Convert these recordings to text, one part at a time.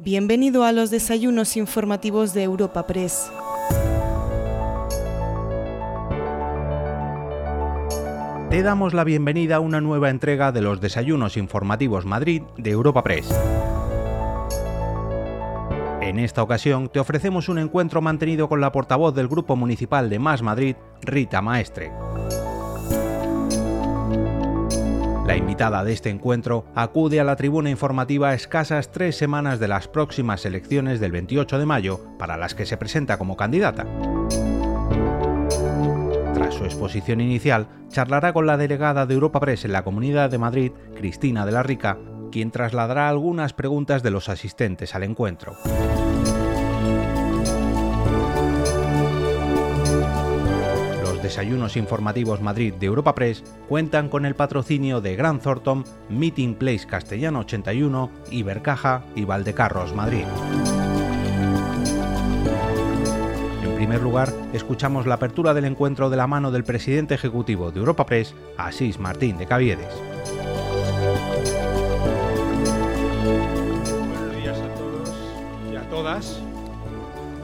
Bienvenido a los desayunos informativos de Europa Press. Te damos la bienvenida a una nueva entrega de los desayunos informativos Madrid de Europa Press. En esta ocasión te ofrecemos un encuentro mantenido con la portavoz del Grupo Municipal de Más Madrid, Rita Maestre. La invitada de este encuentro acude a la tribuna informativa a escasas tres semanas de las próximas elecciones del 28 de mayo, para las que se presenta como candidata. Tras su exposición inicial, charlará con la delegada de Europa Press en la Comunidad de Madrid, Cristina de la Rica, quien trasladará algunas preguntas de los asistentes al encuentro. Desayunos informativos Madrid de Europa Press cuentan con el patrocinio de Gran Thornton, Meeting Place Castellano 81, Ibercaja y Valdecarros Madrid. En primer lugar, escuchamos la apertura del encuentro de la mano del presidente ejecutivo de Europa Press, Asís Martín de Caviedes. Buenos días a todos y a todas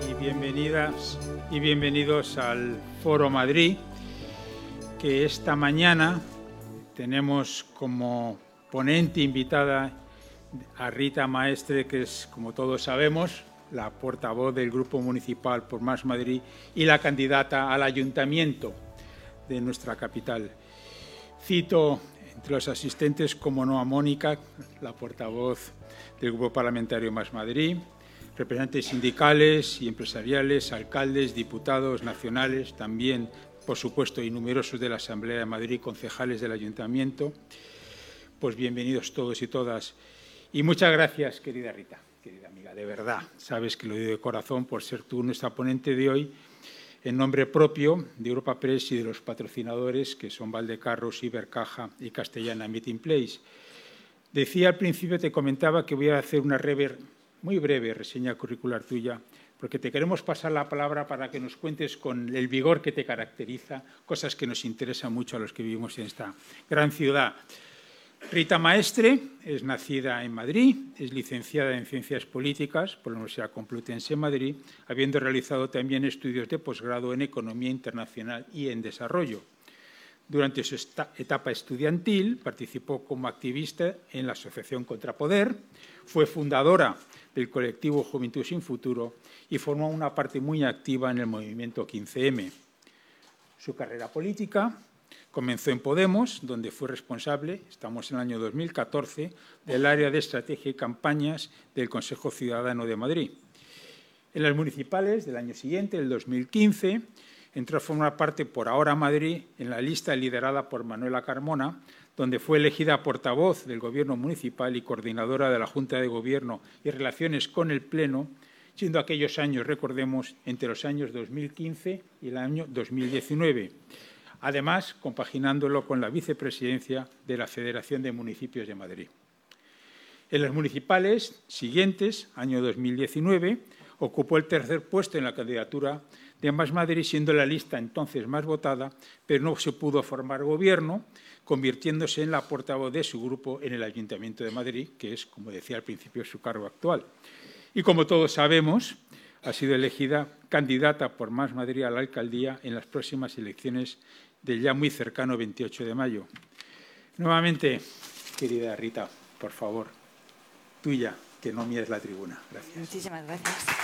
y bienvenidas y bienvenidos al Foro Madrid, que esta mañana tenemos como ponente invitada a Rita Maestre, que es, como todos sabemos, la portavoz del Grupo Municipal por Más Madrid y la candidata al ayuntamiento de nuestra capital. Cito entre los asistentes, como no, a Mónica, la portavoz del Grupo Parlamentario Más Madrid, representantes sindicales y empresariales, alcaldes, diputados nacionales, también, por supuesto, y numerosos de la Asamblea de Madrid, concejales del Ayuntamiento. Pues bienvenidos todos y todas. Y muchas gracias, querida Rita, querida amiga, de verdad. Sabes que lo digo de corazón por ser tú nuestra ponente de hoy en nombre propio de Europa Press y de los patrocinadores que son Valdecarros, Ibercaja y Castellana Meeting Place. Decía al principio, te comentaba que voy a hacer una rever muy breve reseña curricular tuya, porque te queremos pasar la palabra para que nos cuentes con el vigor que te caracteriza, cosas que nos interesan mucho a los que vivimos en esta gran ciudad. Rita Maestre es nacida en Madrid, es licenciada en Ciencias Políticas por la Universidad Complutense de Madrid, habiendo realizado también estudios de posgrado en Economía Internacional y en Desarrollo. Durante su etapa estudiantil participó como activista en la Asociación Contrapoder, fue fundadora del colectivo Juventud sin Futuro y formó una parte muy activa en el movimiento 15M. Su carrera política comenzó en Podemos, donde fue responsable, estamos en el año 2014, del área de estrategia y campañas del Consejo Ciudadano de Madrid. En las municipales del año siguiente, el 2015, entró a formar parte por ahora Madrid en la lista liderada por Manuela Carmona, donde fue elegida portavoz del Gobierno municipal y coordinadora de la Junta de Gobierno y relaciones con el Pleno, siendo aquellos años, recordemos, entre los años 2015 y el año 2019. Además, compaginándolo con la vicepresidencia de la Federación de Municipios de Madrid. En las municipales siguientes, año 2019, ocupó el tercer puesto en la candidatura de Más Madrid, siendo la lista entonces más votada, pero no se pudo formar gobierno, convirtiéndose en la portavoz de su grupo en el Ayuntamiento de Madrid, que es, como decía al principio, su cargo actual. Y como todos sabemos, ha sido elegida candidata por Más Madrid a la alcaldía en las próximas elecciones del ya muy cercano 28 de mayo. Nuevamente, querida Rita, por favor, tuya, que no mires la tribuna. Gracias. Muchísimas gracias.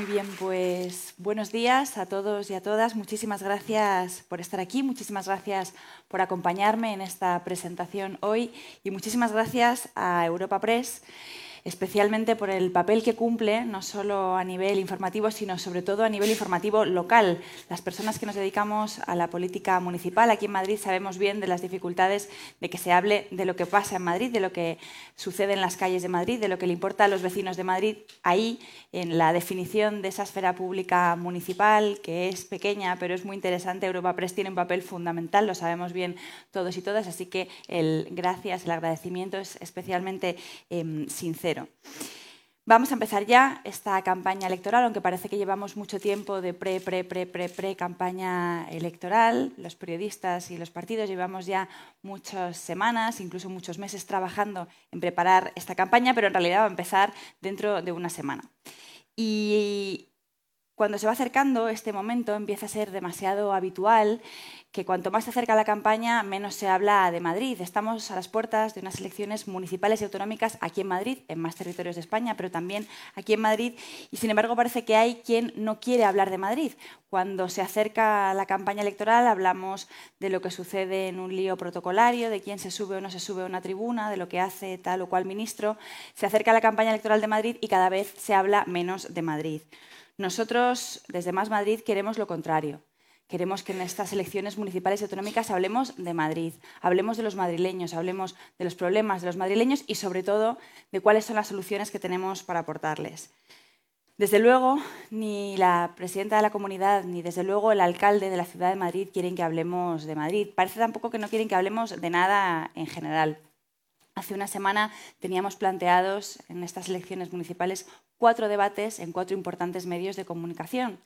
Muy bien, pues buenos días a todos y a todas. Muchísimas gracias por estar aquí, muchísimas gracias por acompañarme en esta presentación hoy y muchísimas gracias a Europa Press especialmente por el papel que cumple, no solo a nivel informativo, sino sobre todo a nivel informativo local. Las personas que nos dedicamos a la política municipal aquí en Madrid sabemos bien de las dificultades de que se hable de lo que pasa en Madrid, de lo que sucede en las calles de Madrid, de lo que le importa a los vecinos de Madrid. Ahí, en la definición de esa esfera pública municipal, que es pequeña, pero es muy interesante, Europa Press tiene un papel fundamental, lo sabemos bien todos y todas, así que el gracias, el agradecimiento es especialmente em, sincero. Vamos a empezar ya esta campaña electoral, aunque parece que llevamos mucho tiempo de pre, pre, pre, pre, pre campaña electoral. Los periodistas y los partidos llevamos ya muchas semanas, incluso muchos meses trabajando en preparar esta campaña, pero en realidad va a empezar dentro de una semana. Y cuando se va acercando este momento empieza a ser demasiado habitual que cuanto más se acerca la campaña, menos se habla de Madrid. Estamos a las puertas de unas elecciones municipales y autonómicas aquí en Madrid, en más territorios de España, pero también aquí en Madrid. Y sin embargo parece que hay quien no quiere hablar de Madrid. Cuando se acerca la campaña electoral hablamos de lo que sucede en un lío protocolario, de quién se sube o no se sube a una tribuna, de lo que hace tal o cual ministro. Se acerca la campaña electoral de Madrid y cada vez se habla menos de Madrid. Nosotros, desde Más Madrid, queremos lo contrario. Queremos que en estas elecciones municipales y autonómicas hablemos de Madrid, hablemos de los madrileños, hablemos de los problemas de los madrileños y, sobre todo, de cuáles son las soluciones que tenemos para aportarles. Desde luego, ni la presidenta de la comunidad, ni desde luego el alcalde de la ciudad de Madrid quieren que hablemos de Madrid. Parece tampoco que no quieren que hablemos de nada en general. Hace una semana teníamos planteados en estas elecciones municipales cuatro debates en cuatro importantes medios de comunicación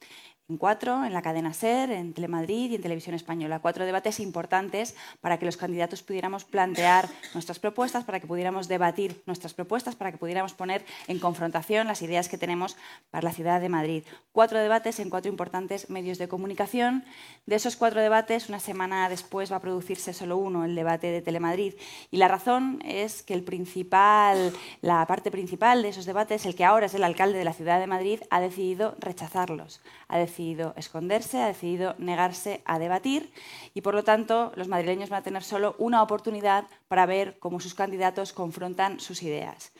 en cuatro, en la cadena SER, en Telemadrid y en Televisión Española. Cuatro debates importantes para que los candidatos pudiéramos plantear nuestras propuestas, para que pudiéramos debatir nuestras propuestas, para que pudiéramos poner en confrontación las ideas que tenemos para la ciudad de Madrid. Cuatro debates en cuatro importantes medios de comunicación. De esos cuatro debates, una semana después va a producirse solo uno, el debate de Telemadrid. Y la razón es que el principal, la parte principal de esos debates, el que ahora es el alcalde de la ciudad de Madrid, ha decidido rechazarlos. Ha decidido esconderse, ha decidido negarse a debatir y, por lo tanto, los madrileños van a tener solo una oportunidad para ver cómo sus candidatos confrontan sus ideas.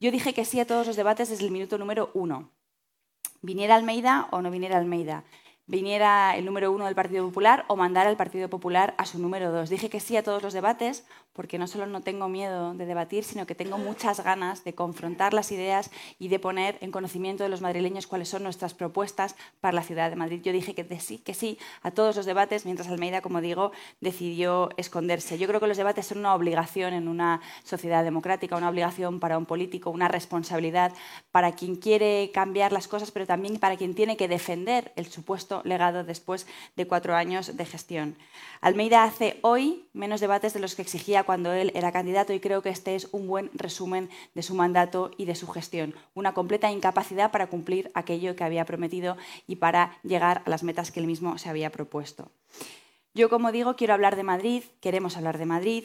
Yo dije que sí a todos los debates desde el minuto número uno. Viniera Almeida o no viniera Almeida viniera el número uno del Partido Popular o mandara al Partido Popular a su número dos. Dije que sí a todos los debates porque no solo no tengo miedo de debatir, sino que tengo muchas ganas de confrontar las ideas y de poner en conocimiento de los madrileños cuáles son nuestras propuestas para la ciudad de Madrid. Yo dije que sí, que sí a todos los debates, mientras Almeida, como digo, decidió esconderse. Yo creo que los debates son una obligación en una sociedad democrática, una obligación para un político, una responsabilidad para quien quiere cambiar las cosas, pero también para quien tiene que defender el supuesto legado después de cuatro años de gestión. Almeida hace hoy menos debates de los que exigía cuando él era candidato y creo que este es un buen resumen de su mandato y de su gestión. Una completa incapacidad para cumplir aquello que había prometido y para llegar a las metas que él mismo se había propuesto. Yo, como digo, quiero hablar de Madrid, queremos hablar de Madrid.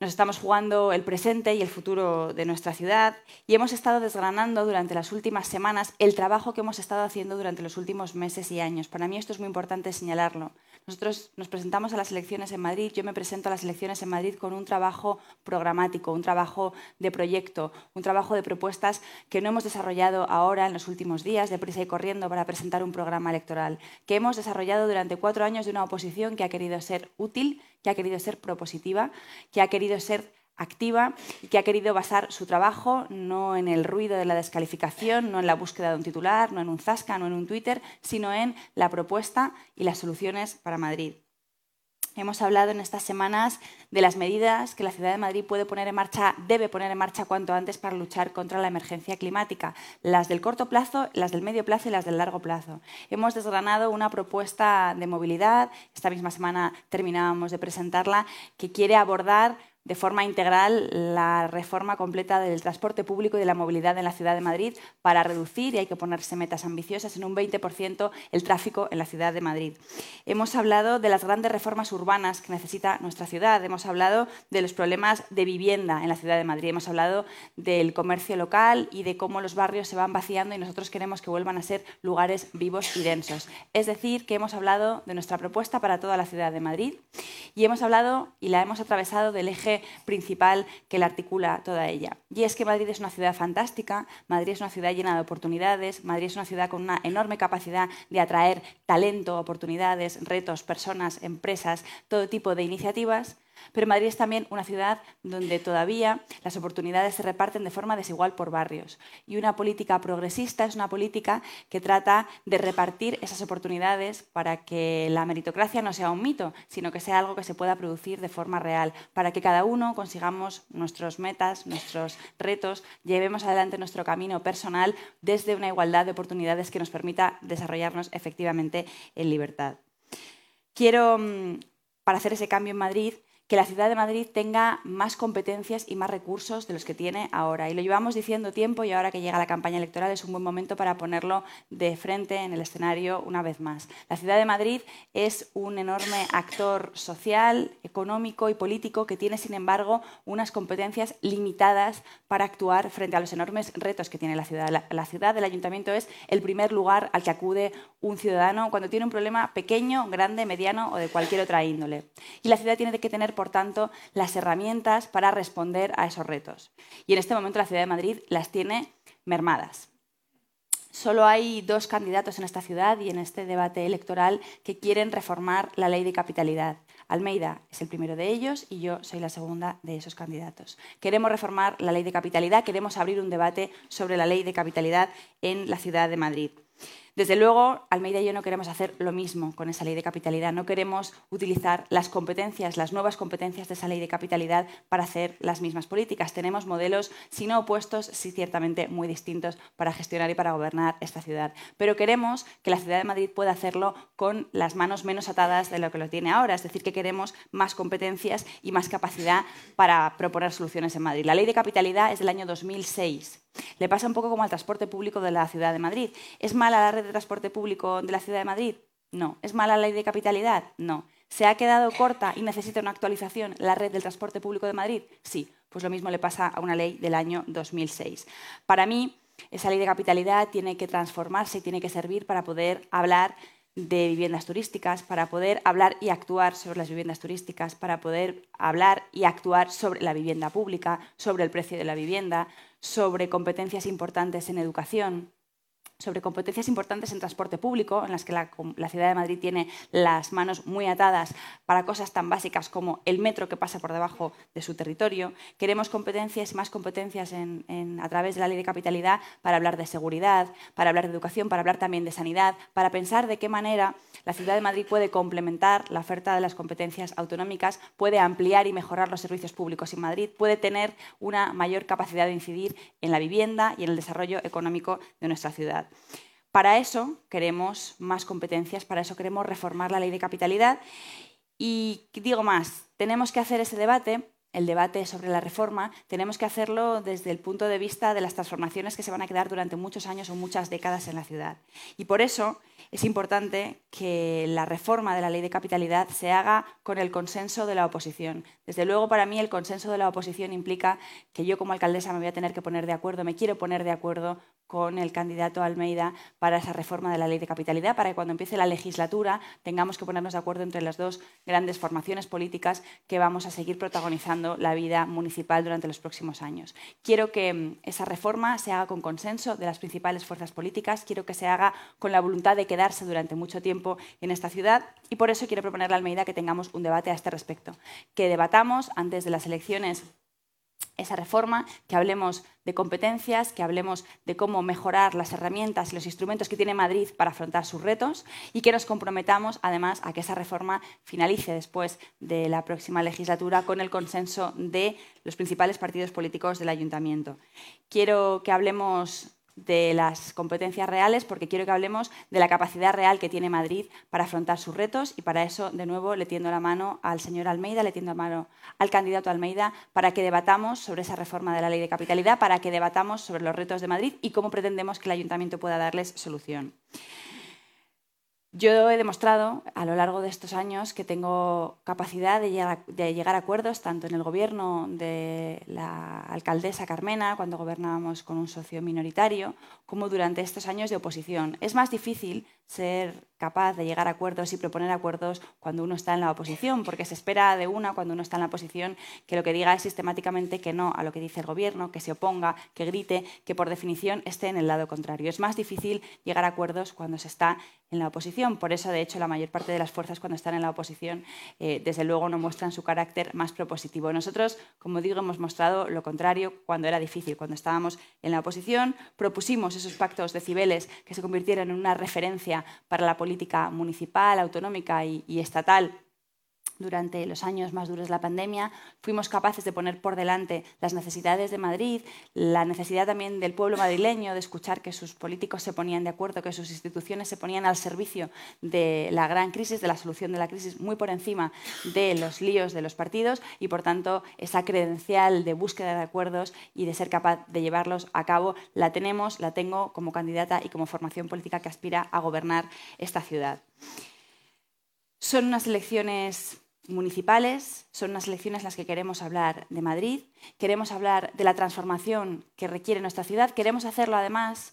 Nos estamos jugando el presente y el futuro de nuestra ciudad y hemos estado desgranando durante las últimas semanas el trabajo que hemos estado haciendo durante los últimos meses y años. Para mí esto es muy importante señalarlo. Nosotros nos presentamos a las elecciones en Madrid, yo me presento a las elecciones en Madrid con un trabajo programático, un trabajo de proyecto, un trabajo de propuestas que no hemos desarrollado ahora en los últimos días, deprisa y corriendo, para presentar un programa electoral, que hemos desarrollado durante cuatro años de una oposición que ha querido ser útil, que ha querido ser propositiva, que ha querido ser activa y que ha querido basar su trabajo no en el ruido de la descalificación, no en la búsqueda de un titular, no en un zasca, no en un Twitter, sino en la propuesta y las soluciones para Madrid. Hemos hablado en estas semanas de las medidas que la ciudad de Madrid puede poner en marcha, debe poner en marcha cuanto antes para luchar contra la emergencia climática, las del corto plazo, las del medio plazo y las del largo plazo. Hemos desgranado una propuesta de movilidad, esta misma semana terminábamos de presentarla, que quiere abordar de forma integral la reforma completa del transporte público y de la movilidad en la ciudad de Madrid para reducir, y hay que ponerse metas ambiciosas, en un 20% el tráfico en la ciudad de Madrid. Hemos hablado de las grandes reformas urbanas que necesita nuestra ciudad, hemos hablado de los problemas de vivienda en la ciudad de Madrid, hemos hablado del comercio local y de cómo los barrios se van vaciando y nosotros queremos que vuelvan a ser lugares vivos y densos. Es decir, que hemos hablado de nuestra propuesta para toda la ciudad de Madrid y hemos hablado y la hemos atravesado del eje principal que la articula toda ella. Y es que Madrid es una ciudad fantástica, Madrid es una ciudad llena de oportunidades, Madrid es una ciudad con una enorme capacidad de atraer talento, oportunidades, retos, personas, empresas, todo tipo de iniciativas, Pero Madrid es también una ciudad donde todavía las oportunidades se reparten de forma desigual por barrios. Y una política progresista es una política que trata de repartir esas oportunidades para que la meritocracia no sea un mito, sino que sea algo que se pueda producir de forma real, para que cada uno consigamos nuestros metas, nuestros retos, llevemos adelante nuestro camino personal desde una igualdad de oportunidades que nos permita desarrollarnos efectivamente en libertad. Quiero, mm, para hacer ese cambio en Madrid, que la ciudad de Madrid tenga más competencias y más recursos de los que tiene ahora. Y lo llevamos diciendo tiempo y ahora que llega la campaña electoral es un buen momento para ponerlo de frente en el escenario una vez más. La ciudad de Madrid es un enorme actor social, económico y político que tiene, sin embargo, unas competencias limitadas para actuar frente a los enormes retos que tiene la ciudad. La, ciudad del ayuntamiento es el primer lugar al que acude un ciudadano cuando tiene un problema pequeño, grande, mediano o de cualquier otra índole. Y la ciudad tiene que tener por tanto, las herramientas para responder a esos retos. Y en este momento la Ciudad de Madrid las tiene mermadas. Solo hay dos candidatos en esta ciudad y en este debate electoral que quieren reformar la ley de capitalidad. Almeida es el primero de ellos y yo soy la segunda de esos candidatos. Queremos reformar la ley de capitalidad, queremos abrir un debate sobre la ley de capitalidad en la ciudad de Madrid. Desde luego, Almeida y yo no queremos hacer lo mismo con esa ley de capitalidad. No queremos utilizar las competencias, las nuevas competencias de esa ley de capitalidad para hacer las mismas políticas. Tenemos modelos, si no opuestos, sí ciertamente muy distintos para gestionar y para gobernar esta ciudad. Pero queremos que la ciudad de Madrid pueda hacerlo con las manos menos atadas de lo que lo tiene ahora. Es decir, que queremos más competencias y más capacidad para proponer soluciones en Madrid. La ley de capitalidad es del año 2006. Le pasa un poco como al transporte público de la ciudad de Madrid. ¿Es mala la red de transporte público de la ciudad de Madrid? No. ¿Es mala la ley de capitalidad? No. ¿Se ha quedado corta y necesita una actualización la red del transporte público de Madrid? Sí. Pues lo mismo le pasa a una ley del año 2006. Para mí, esa ley de capitalidad tiene que transformarse y tiene que servir para poder hablar de viviendas turísticas, para poder hablar y actuar sobre las viviendas turísticas, para poder hablar y actuar sobre la vivienda pública, sobre el precio de la vivienda, sobre competencias importantes en educación, sobre competencias importantes en transporte público, en las que la, Ciudad de Madrid tiene las manos muy atadas para cosas tan básicas como el metro que pasa por debajo de su territorio. Queremos competencias, más competencias a través de la ley de capitalidad para hablar de seguridad, para hablar de educación, para hablar también de sanidad, para pensar de qué manera la Ciudad de Madrid puede complementar la oferta de las competencias autonómicas, puede ampliar y mejorar los servicios públicos en Madrid, puede tener una mayor capacidad de incidir en la vivienda y en el desarrollo económico de nuestra ciudad. Para eso queremos más competencias, para eso queremos reformar la ley de capitalidad. Y digo más, tenemos que hacer ese debate, el debate sobre la reforma, tenemos que hacerlo desde el punto de vista de las transformaciones que se van a quedar durante muchos años o muchas décadas en la ciudad. Y por eso es importante que la reforma de la ley de capitalidad se haga con el consenso de la oposición. Desde luego, para mí, el consenso de la oposición implica que yo como alcaldesa me voy a tener que poner de acuerdo, me quiero poner de acuerdo con el candidato Almeida para esa reforma de la ley de capitalidad, para que cuando empiece la legislatura tengamos que ponernos de acuerdo entre las dos grandes formaciones políticas que vamos a seguir protagonizando la vida municipal durante los próximos años. Quiero que mm, esa reforma se haga con consenso de las principales fuerzas políticas, quiero que se haga con la voluntad de quedarse durante mucho tiempo en esta ciudad y por eso quiero proponerle a Almeida que tengamos un debate a este respecto, que debatamos antes de las elecciones esa reforma, que hablemos de competencias, que hablemos de cómo mejorar las herramientas y los instrumentos que tiene Madrid para afrontar sus retos y que nos comprometamos además a que esa reforma finalice después de la próxima legislatura con el consenso de los principales partidos políticos del ayuntamiento. Quiero que hablemos de las competencias reales porque quiero que hablemos de la capacidad real que tiene Madrid para afrontar sus retos y para eso, de nuevo, le tiendo la mano al señor Almeida, le tiendo la mano al candidato Almeida para que debatamos sobre esa reforma de la ley de capitalidad, para que debatamos sobre los retos de Madrid y cómo pretendemos que el ayuntamiento pueda darles solución. Yo he demostrado a lo largo de estos años que tengo capacidad de llegar, a, acuerdos, tanto en el gobierno de la alcaldesa Carmena, cuando gobernábamos con un socio minoritario, como durante estos años de oposición. Es más difícil ser capaz de llegar a acuerdos y proponer acuerdos cuando uno está en la oposición, porque se espera de una cuando uno está en la oposición que lo que diga es sistemáticamente que no a lo que dice el gobierno, que se oponga, que grite, que por definición esté en el lado contrario. Es más difícil llegar a acuerdos cuando se está en la oposición. Por eso, de hecho, la mayor parte de las fuerzas cuando están en la oposición, eh, desde luego, no muestran su carácter más propositivo. Nosotros, como digo, hemos mostrado lo contrario cuando era difícil, cuando estábamos en la oposición, propusimos esos pactos de Cibeles que se convirtieron en una referencia para la política municipal, autonómica y, estatal durante los años más duros de la pandemia, fuimos capaces de poner por delante las necesidades de Madrid, la necesidad también del pueblo madrileño de escuchar que sus políticos se ponían de acuerdo, que sus instituciones se ponían al servicio de la gran crisis, de la solución de la crisis, muy por encima de los líos de los partidos y, por tanto, esa credencial de búsqueda de acuerdos y de ser capaz de llevarlos a cabo la tenemos, la tengo como candidata y como formación política que aspira a gobernar esta ciudad. Son unas elecciones municipales, son unas elecciones en las que queremos hablar de Madrid, queremos hablar de la transformación que requiere nuestra ciudad, queremos hacerlo además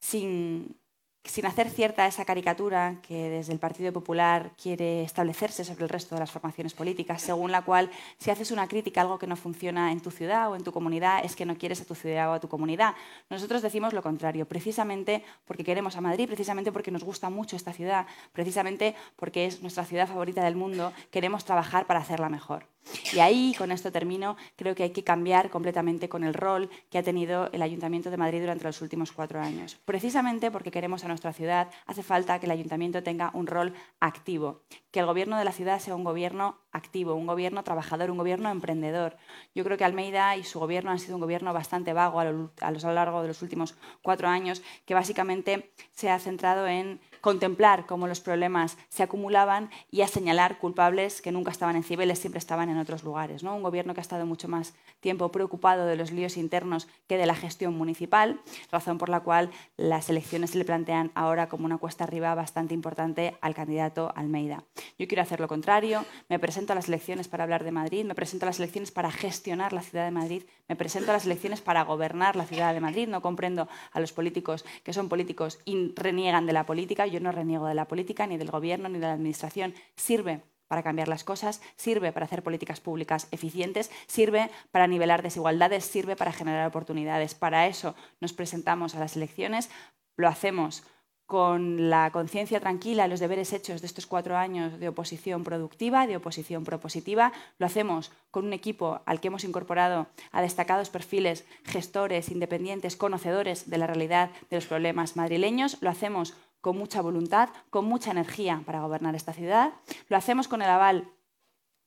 sin sin hacer cierta esa caricatura que desde el Partido Popular quiere establecerse sobre el resto de las formaciones políticas, según la cual si haces una crítica a algo que no funciona en tu ciudad o en tu comunidad, es que no quieres a tu ciudad o a tu comunidad. Nosotros decimos lo contrario, precisamente porque queremos a Madrid, precisamente porque nos gusta mucho esta ciudad, precisamente porque es nuestra ciudad favorita del mundo, queremos trabajar para hacerla mejor. Y ahí, con esto termino, creo que hay que cambiar completamente con el rol que ha tenido el Ayuntamiento de Madrid durante los últimos cuatro años. Precisamente porque queremos a nuestra ciudad, hace falta que el Ayuntamiento tenga un rol activo, que el gobierno de la ciudad sea un gobierno activo, un gobierno trabajador, un gobierno emprendedor. Yo creo que Almeida y su gobierno han sido un gobierno bastante vago a lo, largo de los últimos cuatro años, que básicamente se ha centrado en contemplar cómo los problemas se acumulaban y a señalar culpables que nunca estaban en Cibeles, siempre estaban en otros lugares. Un gobierno que ha estado mucho más tiempo preocupado de los líos internos que de la gestión municipal, razón por la cual las elecciones se le plantean ahora como una cuesta arriba bastante importante al candidato Almeida. Yo quiero hacer lo contrario, me presento a las elecciones para hablar de Madrid, me presento a las elecciones para gestionar la ciudad de Madrid, me presento a las elecciones para gobernar la ciudad de Madrid, no comprendo a los políticos que son políticos y reniegan de la política, yo no reniego de la política, ni del gobierno, ni de la administración. Sirve para cambiar las cosas, sirve para hacer políticas públicas eficientes, sirve para nivelar desigualdades, sirve para generar oportunidades. Para eso nos presentamos a las elecciones, lo hacemos con la conciencia tranquila, los deberes hechos de estos cuatro años de oposición productiva, de oposición propositiva. Lo hacemos con un equipo al que hemos incorporado a destacados perfiles, gestores, independientes, conocedores de la realidad de los problemas madrileños. Lo hacemos con mucha voluntad, con mucha energía para gobernar esta ciudad. Lo hacemos con el aval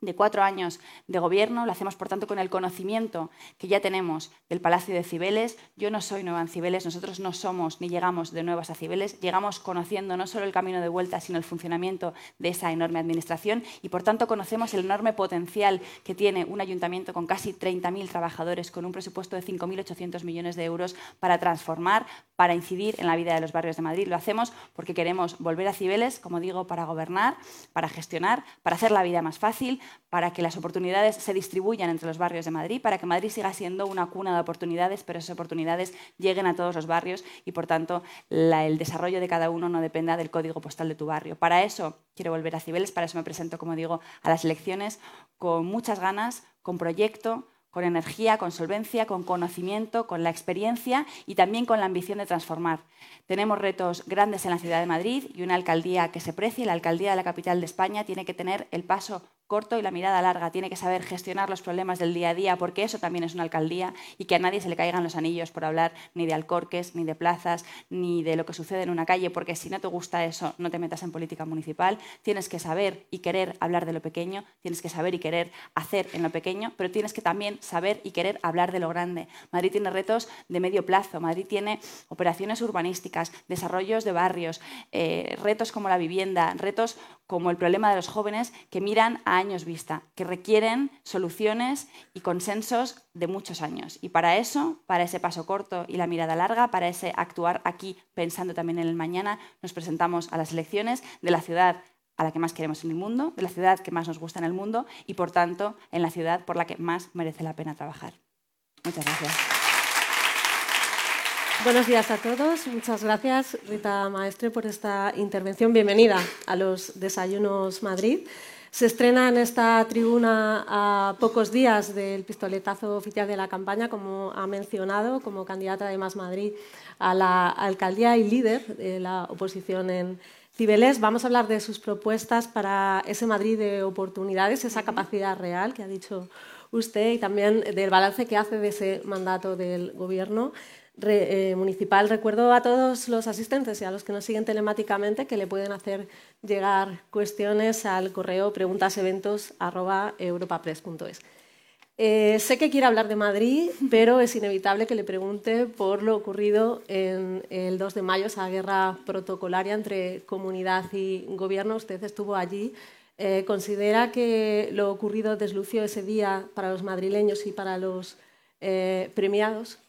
de cuatro años de gobierno, lo hacemos por tanto con el conocimiento que ya tenemos del Palacio de Cibeles. Yo no soy nueva en Cibeles, nosotros no somos ni llegamos de nuevas a Cibeles, llegamos conociendo no solo el camino de vuelta, sino el funcionamiento de esa enorme administración y por tanto conocemos el enorme potencial que tiene un ayuntamiento con casi 30.000 trabajadores, con un presupuesto de 5.800 millones de euros para transformar, para incidir en la vida de los barrios de Madrid. Lo hacemos porque queremos volver a Cibeles, como digo, para gobernar, para gestionar, para hacer la vida más fácil, para que las oportunidades se distribuyan entre los barrios de Madrid, para que Madrid siga siendo una cuna de oportunidades, pero esas oportunidades lleguen a todos los barrios y, por tanto, el desarrollo de cada uno no dependa del código postal de tu barrio. Para eso quiero volver a Cibeles, para eso me presento, como digo, a las elecciones con muchas ganas, con proyecto, con energía, con solvencia, con conocimiento, con la experiencia y también con la ambición de transformar. Tenemos retos grandes en la ciudad de Madrid y una alcaldía que se precie, la alcaldía de la capital de España, tiene que tener el paso corto y la mirada larga, tiene que saber gestionar los problemas del día a día, porque eso también es una alcaldía y que a nadie se le caigan los anillos por hablar ni de alcorques, ni de plazas, ni de lo que sucede en una calle, porque si no te gusta eso, no te metas en política municipal. Tienes que saber y querer hablar de lo pequeño, tienes que saber y querer hacer en lo pequeño, pero tienes que también saber y querer hablar de lo grande. Madrid tiene retos de medio plazo, Madrid tiene operaciones urbanísticas, desarrollos de barrios, eh, retos como la vivienda, retos como el problema de los jóvenes que miran a años vista, que requieren soluciones y consensos de muchos años. Y para eso, para ese paso corto y la mirada larga, para ese actuar aquí pensando también en el mañana, nos presentamos a las elecciones de la ciudad a la que más queremos en el mundo, de la ciudad que más nos gusta en el mundo y, por tanto, en la ciudad por la que más merece la pena trabajar. Muchas gracias. Buenos días a todos. Muchas gracias, Rita Maestre, por esta intervención. Bienvenida a los Desayunos Madrid. Se estrena en esta tribuna a pocos días del pistoletazo oficial de la campaña, como ha mencionado, como candidata de Más Madrid a la alcaldía y líder de la oposición en Cibeles. Vamos a hablar de sus propuestas para ese Madrid de oportunidades, esa capacidad real que ha dicho usted y también del balance que hace de ese mandato del Gobierno. Eh, municipal. Recuerdo a todos los asistentes y a los que nos siguen telemáticamente que le pueden hacer llegar cuestiones al correo preguntaseventos.europapress.es. Eh, sé que quiere hablar de Madrid, pero es inevitable que le pregunte por lo ocurrido en el 2 de mayo, esa guerra protocolaria entre comunidad y gobierno. Usted estuvo allí. Eh, ¿Considera que lo ocurrido deslució ese día para los madrileños y para los premiados?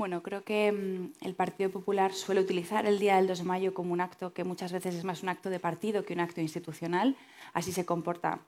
Bueno, creo que mm, el Partido Popular suele utilizar el Día del 2 de Mayo como un acto que muchas veces es más un acto de partido que un acto institucional. Así se comporta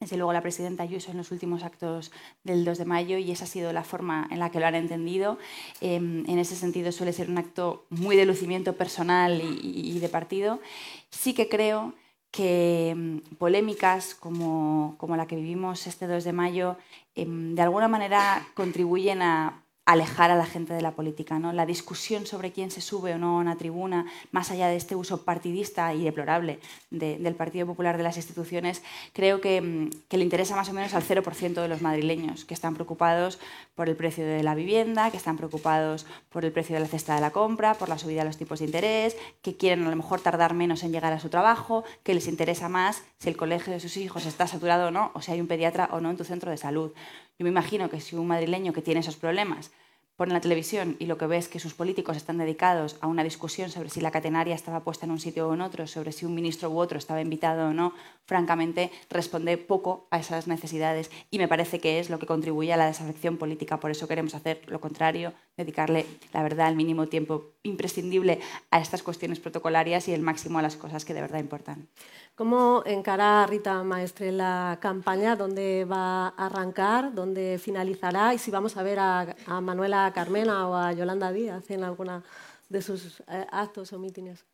desde luego la presidenta Ayuso en los últimos actos del 2 de mayo y esa ha sido la forma en la que lo han entendido. Em, en ese sentido suele ser un acto muy de lucimiento personal y, de partido. Sí que creo que mm, polémicas como, como, la que vivimos este 2 de mayo em, de alguna manera contribuyen a alejar a la gente de la política. ¿no? La discusión sobre quién se sube o no a una tribuna, más allá de este uso partidista y deplorable del Partido Popular de las instituciones, creo que, mm, que, le interesa más o menos al 0% de los madrileños, que están preocupados por el precio de la vivienda, que están preocupados por el precio de la cesta de la compra, por la subida de los tipos de interés, que quieren a lo mejor tardar menos en llegar a su trabajo, que les interesa más si el colegio de sus hijos está saturado o no, o si hay un pediatra o no en tu centro de salud. Yo me imagino que si un madrileño que tiene esos problemas pone la televisión y lo que ve es que sus políticos están dedicados a una discusión sobre si la catenaria estaba puesta en un sitio o en otro, sobre si un ministro u otro estaba invitado o no, francamente responde poco a esas necesidades y me parece que es lo que contribuye a la desafección política. Por eso queremos hacer lo contrario, dedicarle, la verdad, el mínimo tiempo imprescindible a estas cuestiones protocolarias y el máximo a las cosas que de verdad importan. ¿Cómo encara Rita Maestre la campaña? ¿Dónde va a arrancar? ¿Dónde finalizará? Y si vamos a ver a, Manuela Carmena o a Yolanda Díaz en alguna de sus eh, actos o mítines?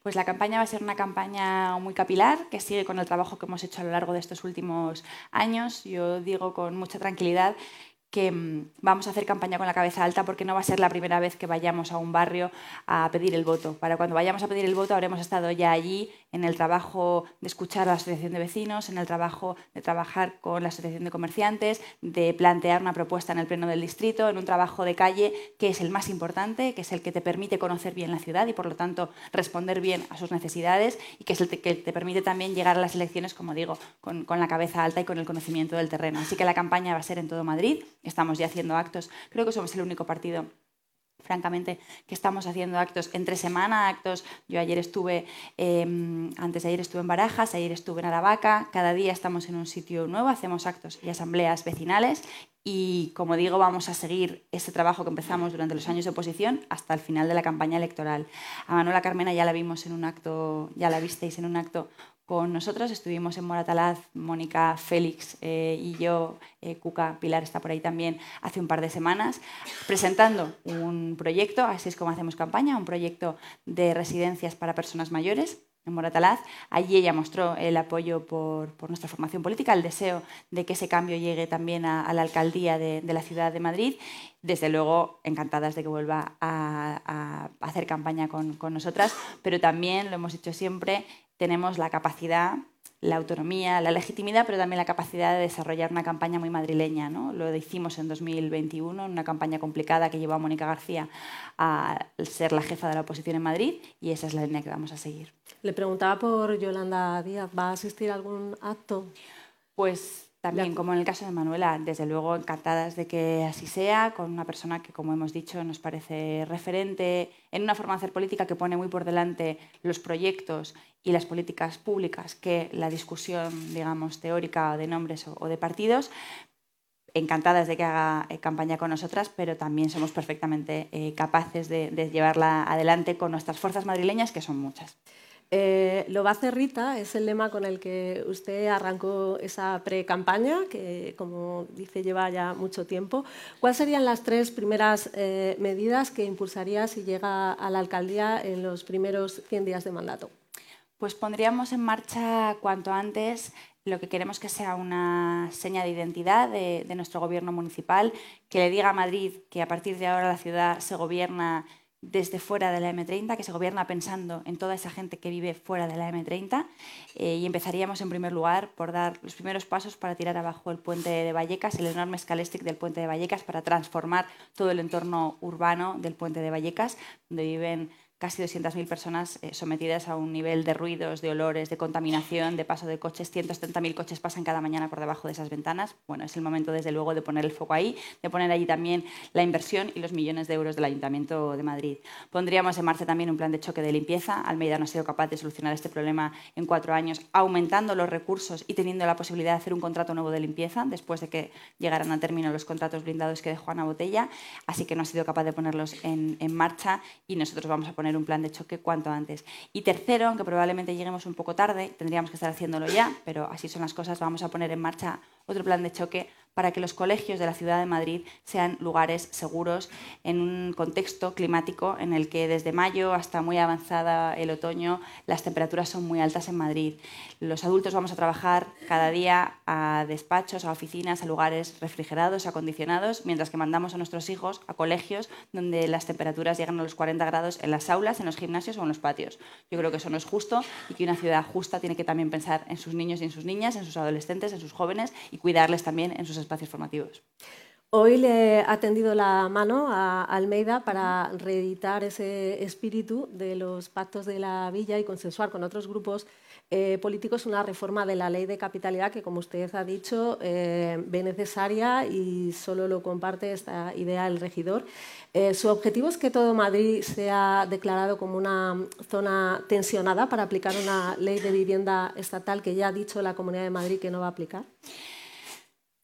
Pues la campaña va a ser una campaña muy capilar, que sigue con el trabajo que hemos hecho a lo largo de estos últimos años. Yo digo con mucha tranquilidad que mm, vamos a hacer campaña con la cabeza alta porque no va a ser la primera vez que vayamos a un barrio a pedir el voto. Para cuando vayamos a pedir el voto habremos estado ya allí en el trabajo de escuchar a la asociación de vecinos, en el trabajo de trabajar con la asociación de comerciantes, de plantear una propuesta en el pleno del distrito, en un trabajo de calle que es el más importante, que es el que te permite conocer bien la ciudad y por lo tanto responder bien a sus necesidades y que es el que te permite también llegar a las elecciones, como digo, con, con la cabeza alta y con el conocimiento del terreno. Así que la campaña va a ser en todo Madrid estamos ya haciendo actos. Creo que somos el único partido francamente, que estamos haciendo actos entre semana, actos. Yo ayer estuve, em, antes de ayer estuve en Barajas, ayer estuve en Aravaca, cada día estamos en un sitio nuevo, hacemos actos y asambleas vecinales y, como digo, vamos a seguir ese trabajo que empezamos durante los años de oposición hasta el final de la campaña electoral. A Manuela Carmena ya la vimos en un acto, ya la visteis en un acto con nosotros. Estuvimos en Moratalaz, Mónica, Félix eh, y yo, eh, Cuca, Pilar está por ahí también, hace un par de semanas, presentando un proyecto, así es como hacemos campaña, un proyecto de residencias para personas mayores en Moratalaz. Allí ella mostró el apoyo por, nuestra formación política, el deseo de que ese cambio llegue también a, la alcaldía de, la ciudad de Madrid. Desde luego, encantadas de que vuelva a, hacer campaña con, con, nosotras, pero también, lo hemos dicho siempre, tenemos la capacidad, la autonomía, la legitimidad, pero también la capacidad de desarrollar una campaña muy madrileña. ¿no? Lo hicimos en 2021, en una campaña complicada que llevó a Mónica García a ser la jefa de la oposición en Madrid y esa es la línea que vamos a seguir. Le preguntaba por Yolanda Díaz, ¿va a asistir a algún acto? Pues también, como en el caso de Manuela, desde luego encantadas de que así sea, con una persona que, como hemos dicho, nos parece referente en una forma de hacer política que pone muy por delante los proyectos y las políticas públicas que la discusión, digamos, teórica de nombres o de partidos, encantadas de que haga eh, campaña con nosotras, pero también somos perfectamente eh, capaces de, de llevarla adelante con nuestras fuerzas madrileñas, que son muchas. Eh, lo va a hacer Rita, es el lema con el que usted arrancó esa pre-campaña, que como dice lleva ya mucho tiempo. ¿Cuáles serían las tres primeras eh, medidas que impulsaría si llega a la alcaldía en los primeros 100 días de mandato? Pues pondríamos en marcha cuanto antes lo que queremos que sea una seña de identidad de, de nuestro gobierno municipal, que le diga a Madrid que a partir de ahora la ciudad se gobierna desde fuera de la M30, que se gobierna pensando en toda esa gente que vive fuera de la M30 eh, y empezaríamos en primer lugar por dar los primeros pasos para tirar abajo el puente de Vallecas, el enorme escalestic del puente de Vallecas, para transformar todo el entorno urbano del puente de Vallecas, donde viven casi 200.000 personas eh, sometidas a un nivel de ruidos, de olores, de contaminación, de paso de coches. 170.000 coches pasan cada mañana por debajo de esas ventanas. Bueno, es el momento, desde luego, de poner el foco ahí, de poner allí también la inversión y los millones de euros del Ayuntamiento de Madrid. Pondríamos en marcha también un plan de choque de limpieza. Almeida no ha sido capaz de solucionar este problema en cuatro años, aumentando los recursos y teniendo la posibilidad de hacer un contrato nuevo de limpieza después de que llegaran a término los contratos blindados que dejó Ana Botella. Así que no ha sido capaz de ponerlos en, en marcha y nosotros vamos a poner un plan de choque cuanto antes. Y tercero, aunque probablemente lleguemos un poco tarde, tendríamos que estar haciéndolo ya, pero así son las cosas, vamos a poner en marcha otro plan de choque para que los colegios de la ciudad de Madrid sean lugares seguros en un contexto climático en el que desde mayo hasta muy avanzada el otoño las temperaturas son muy altas en Madrid. Los adultos vamos a trabajar cada día a despachos, a oficinas, a lugares refrigerados, acondicionados, mientras que mandamos a nuestros hijos a colegios donde las temperaturas llegan a los 40 grados en las aulas, en los gimnasios o en los patios. Yo creo que eso no es justo y que una ciudad justa tiene que también pensar en sus niños y en sus niñas, en sus adolescentes, en sus jóvenes y cuidarles también en sus espacios formativos. Hoy le ha tendido la mano a Almeida para reeditar ese espíritu de los pactos de la villa y consensuar con otros grupos eh, políticos una reforma de la ley de capitalidad que, como usted ha dicho, eh, ve necesaria y solo lo comparte esta idea el regidor. Eh, su objetivo es que todo Madrid sea declarado como una zona tensionada para aplicar una ley de vivienda estatal que ya ha dicho la Comunidad de Madrid que no va a aplicar.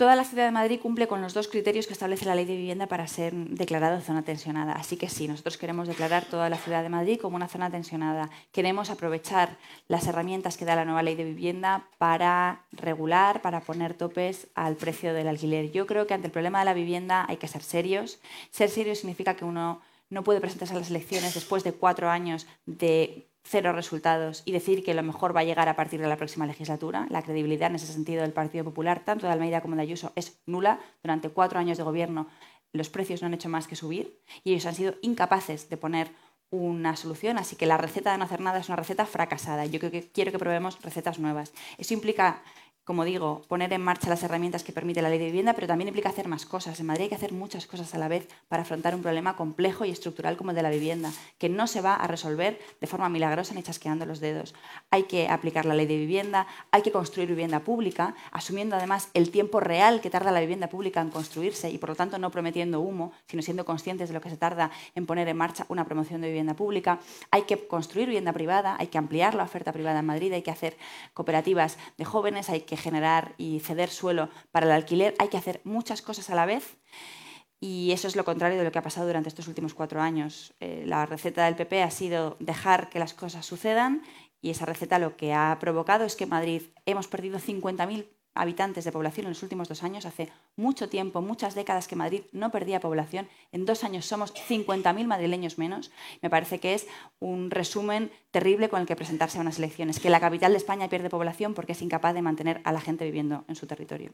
Toda la ciudad de Madrid cumple con los dos criterios que establece la ley de vivienda para ser declarada zona tensionada. Así que sí, nosotros queremos declarar toda la ciudad de Madrid como una zona tensionada. Queremos aprovechar las herramientas que da la nueva ley de vivienda para regular, para poner topes al precio del alquiler. Yo creo que ante el problema de la vivienda hay que ser serios. Ser serios significa que uno no puede presentarse a las elecciones después de cuatro años de cero resultados y decir que lo mejor va a llegar a partir de la próxima legislatura. La credibilidad en ese sentido del Partido Popular, tanto de Almeida como de Ayuso, es nula. Durante cuatro años de gobierno los precios no han hecho más que subir y ellos han sido incapaces de poner una solución, así que la receta de no hacer nada es una receta fracasada. Yo creo que quiero que probemos recetas nuevas. Eso implica como digo, poner en marcha las herramientas que permite la ley de vivienda, pero también implica hacer más cosas. En Madrid hay que hacer muchas cosas a la vez para afrontar un problema complejo y estructural como el de la vivienda, que no se va a resolver de forma milagrosa ni chasqueando los dedos. Hay que aplicar la ley de vivienda, hay que construir vivienda pública, asumiendo además el tiempo real que tarda la vivienda pública en construirse y por lo tanto no prometiendo humo, sino siendo conscientes de lo que se tarda en poner en marcha una promoción de vivienda pública. Hay que construir vivienda privada, hay que ampliar la oferta privada en Madrid, hay que hacer cooperativas de jóvenes, hay que generar y ceder suelo para el alquiler, hay que hacer muchas cosas a la vez. Y eso es lo contrario de lo que ha pasado durante estos últimos cuatro años. Eh, la receta del PP ha sido dejar que las cosas sucedan y esa receta lo que ha provocado es que en Madrid hemos perdido 50.000 habitantes de población en los últimos dos años. Hace mucho tiempo, muchas décadas que Madrid no perdía población. En dos años somos 50.000 madrileños menos. Me parece que es un resumen terrible con el que presentarse a unas elecciones, que la capital de España pierde población porque es incapaz de mantener a la gente viviendo en su territorio.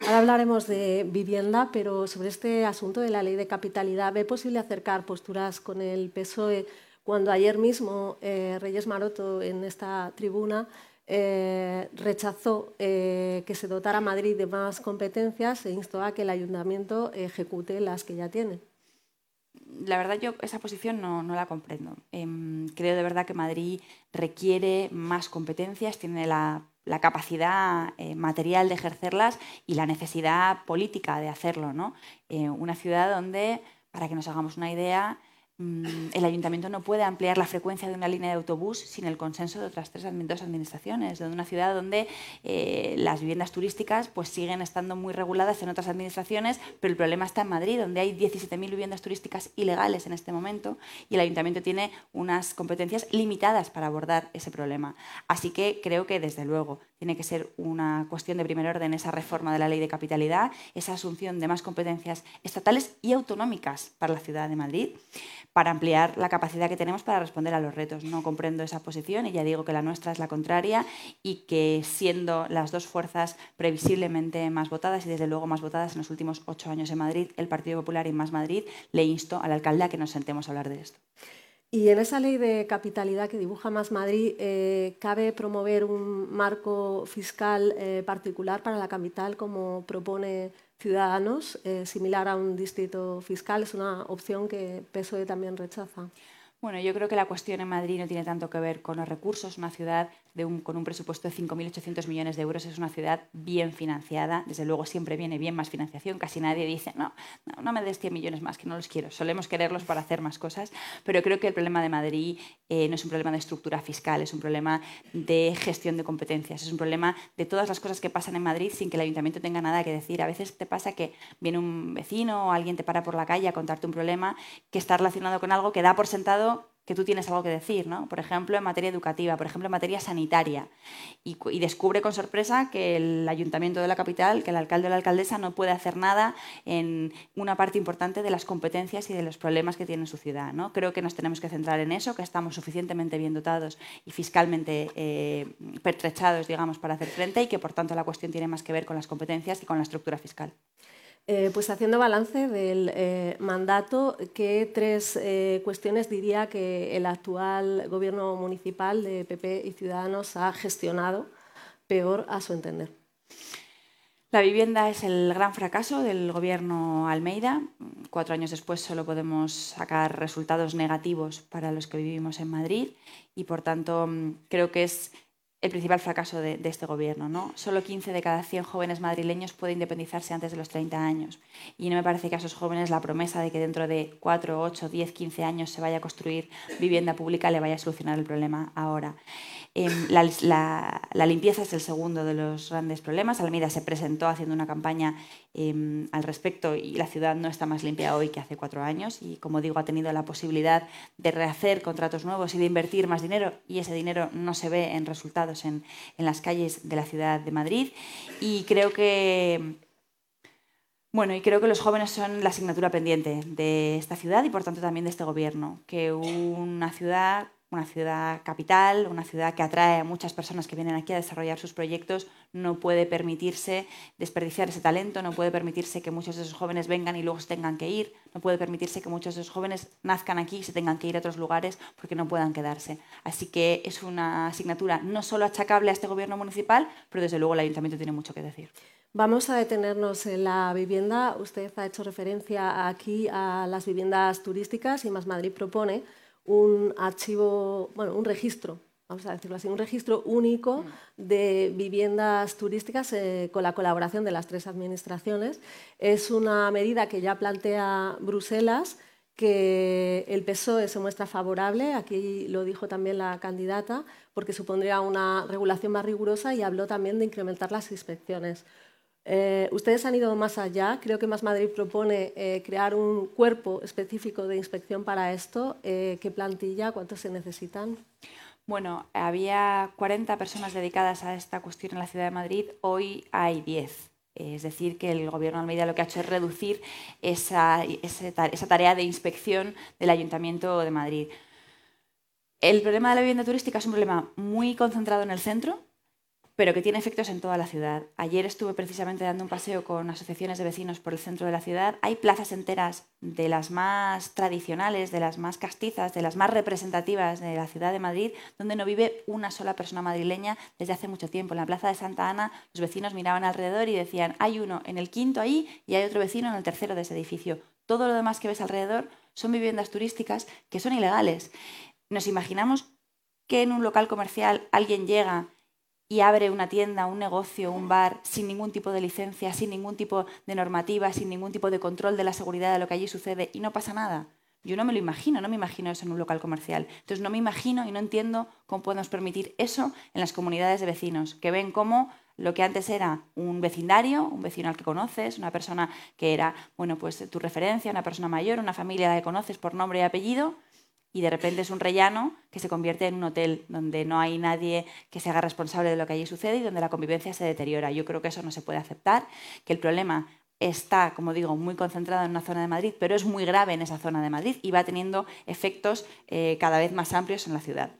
Ahora hablaremos de vivienda, pero sobre este asunto de la ley de capitalidad, ¿ve posible acercar posturas con el PSOE cuando ayer mismo eh, Reyes Maroto en esta tribuna eh, rechazó eh, que se dotara a Madrid de más competencias e instó a que el ayuntamiento ejecute las que ya tiene. La verdad yo esa posición no, la comprendo. Em, creo de verdad que Madrid requiere más competencias, tiene la, capacidad eh, material de ejercerlas y la necesidad política de hacerlo. ¿no? una ciudad donde, para que nos hagamos una idea, el ayuntamiento no puede ampliar la frecuencia de una línea de autobús sin el consenso de otras tres dos administraciones, de una ciudad donde eh, las viviendas turísticas pues, siguen estando muy reguladas en otras administraciones, pero el problema está en Madrid, donde hay 17.000 viviendas turísticas ilegales en este momento y el ayuntamiento tiene unas competencias limitadas para abordar ese problema. Así que creo que, desde luego, tiene que ser una cuestión de primer orden esa reforma de la ley de capitalidad, esa asunción de más competencias estatales y autonómicas para la ciudad de Madrid para ampliar la capacidad que tenemos para responder a los retos. No comprendo esa posición y ya digo que la nuestra es la contraria y que siendo las dos fuerzas previsiblemente más votadas y desde luego más votadas en los últimos ocho años en Madrid, el Partido Popular y Más Madrid, le insto al alcalde a que nos sentemos a hablar de esto. Y en esa ley de capitalidad que dibuja Más Madrid, eh, ¿cabe promover un marco fiscal eh, particular para la capital como propone Ciudadanos, eh, similar a un distrito fiscal? Es una opción que PSOE también rechaza. Bueno, yo creo que la cuestión en Madrid no tiene tanto que ver con los recursos. Una ciudad con un presupuesto de 5.800 millones de euros es una ciudad bien financiada. Desde luego siempre viene bien más financiación. Casi nadie dice, no, no, me des 100 millones más, que no los quiero. Solemos quererlos para hacer más cosas. Pero creo que el problema de Madrid eh, no es un problema de estructura fiscal, es un problema de gestión de competencias, es un problema de todas las cosas que pasan en Madrid sin que el ayuntamiento tenga nada que decir. A veces te pasa que viene un vecino o alguien te para por la calle a contarte un problema que está relacionado con algo que da por sentado que tú tienes algo que decir, ¿no? Por ejemplo, en materia educativa, por ejemplo, en materia sanitaria. Y, descubre con sorpresa que el ayuntamiento de la capital, que el alcalde o la alcaldesa no puede hacer nada en una parte importante de las competencias y de los problemas que tiene su ciudad, ¿no? Creo que nos tenemos que centrar en eso, que estamos suficientemente bien dotados y fiscalmente eh, pertrechados, digamos, para hacer frente y que, por tanto, la cuestión tiene más que ver con las competencias y con la estructura fiscal. Eh, pues haciendo balance del eh, mandato, ¿qué tres eh, cuestiones diría que el actual gobierno municipal de PP y Ciudadanos ha gestionado peor a su entender? La vivienda es el gran fracaso del gobierno Almeida. Cuatro años después solo podemos sacar resultados negativos para los que vivimos en Madrid y, por tanto, mm, creo que es el principal fracaso de, este gobierno. ¿no? Solo 15 de cada 100 jóvenes madrileños pueden independizarse antes de los 30 años. Y no me parece que a esos jóvenes la promesa de que dentro de 4, 8, 10, 15 años se vaya a construir vivienda pública le vaya a solucionar el problema ahora. Em, la, limpieza es el segundo de los grandes problemas. Almeida se presentó haciendo una campaña em, al respecto y la ciudad no está más limpia hoy que hace cuatro años y, como digo, ha tenido la posibilidad de rehacer contratos nuevos y de invertir más dinero y ese dinero no se ve en resultados en, en las calles de la ciudad de Madrid. Y creo que bueno, y creo que los jóvenes son la asignatura pendiente de esta ciudad y por tanto también de este gobierno. Que una ciudad una ciudad capital, una ciudad que atrae a muchas personas que vienen aquí a desarrollar sus proyectos, no puede permitirse desperdiciar ese talento, no puede permitirse que muchos de esos jóvenes vengan y luego se tengan que ir, no puede permitirse que muchos de esos jóvenes nazcan aquí y se tengan que ir a otros lugares porque no puedan quedarse. Así que es una asignatura no solo achacable a este gobierno municipal, pero desde luego el ayuntamiento tiene mucho que decir. Vamos a detenernos en la vivienda. Usted ha hecho referencia aquí a las viviendas turísticas y Más Madrid propone un archivo, bueno, un registro, vamos a decirlo así, un registro único mm. de viviendas turísticas eh, con la colaboración de las tres administraciones. Es una medida que ya plantea Bruselas, que el PSOE se muestra favorable, aquí lo dijo también la candidata, porque supondría una regulación más rigurosa y habló también de incrementar las inspecciones. Eh, ustedes han ido más allá. Creo que Más Madrid propone eh, crear un cuerpo específico de inspección para esto. Eh, ¿Qué plantilla? ¿Cuántos se necesitan? Bueno, había 40 personas dedicadas a esta cuestión en la ciudad de Madrid. Hoy hay 10. Es decir, que el Gobierno de Almeida lo que ha hecho es reducir esa, esa tarea de inspección del Ayuntamiento de Madrid. El problema de la vivienda turística es un problema muy concentrado en el centro, pero que tiene efectos en toda la ciudad. Ayer estuve precisamente dando un paseo con asociaciones de vecinos por el centro de la ciudad. Hay plazas enteras de las más tradicionales, de las más castizas, de las más representativas de la ciudad de Madrid, donde no vive una sola persona madrileña desde hace mucho tiempo. En la plaza de Santa Ana los vecinos miraban alrededor y decían, hay uno en el quinto ahí y hay otro vecino en el tercero de ese edificio. Todo lo demás que ves alrededor son viviendas turísticas que son ilegales. Nos imaginamos que en un local comercial alguien llega y abre una tienda, un negocio, un bar sin ningún tipo de licencia, sin ningún tipo de normativa, sin ningún tipo de control de la seguridad de lo que allí sucede y no pasa nada. Yo no me lo imagino, no me imagino eso en un local comercial. Entonces no me imagino y no entiendo cómo podemos permitir eso en las comunidades de vecinos, que ven cómo lo que antes era un vecindario, un vecino al que conoces, una persona que era, bueno, pues tu referencia, una persona mayor, una familia que conoces por nombre y apellido, y de repente es un rellano que se convierte en un hotel donde no hay nadie que se haga responsable de lo que allí sucede y donde la convivencia se deteriora. Yo creo que eso no se puede aceptar, que el problema está, como digo, muy concentrado en una zona de Madrid, pero es muy grave en esa zona de Madrid y va teniendo efectos eh, cada vez más amplios en la ciudad.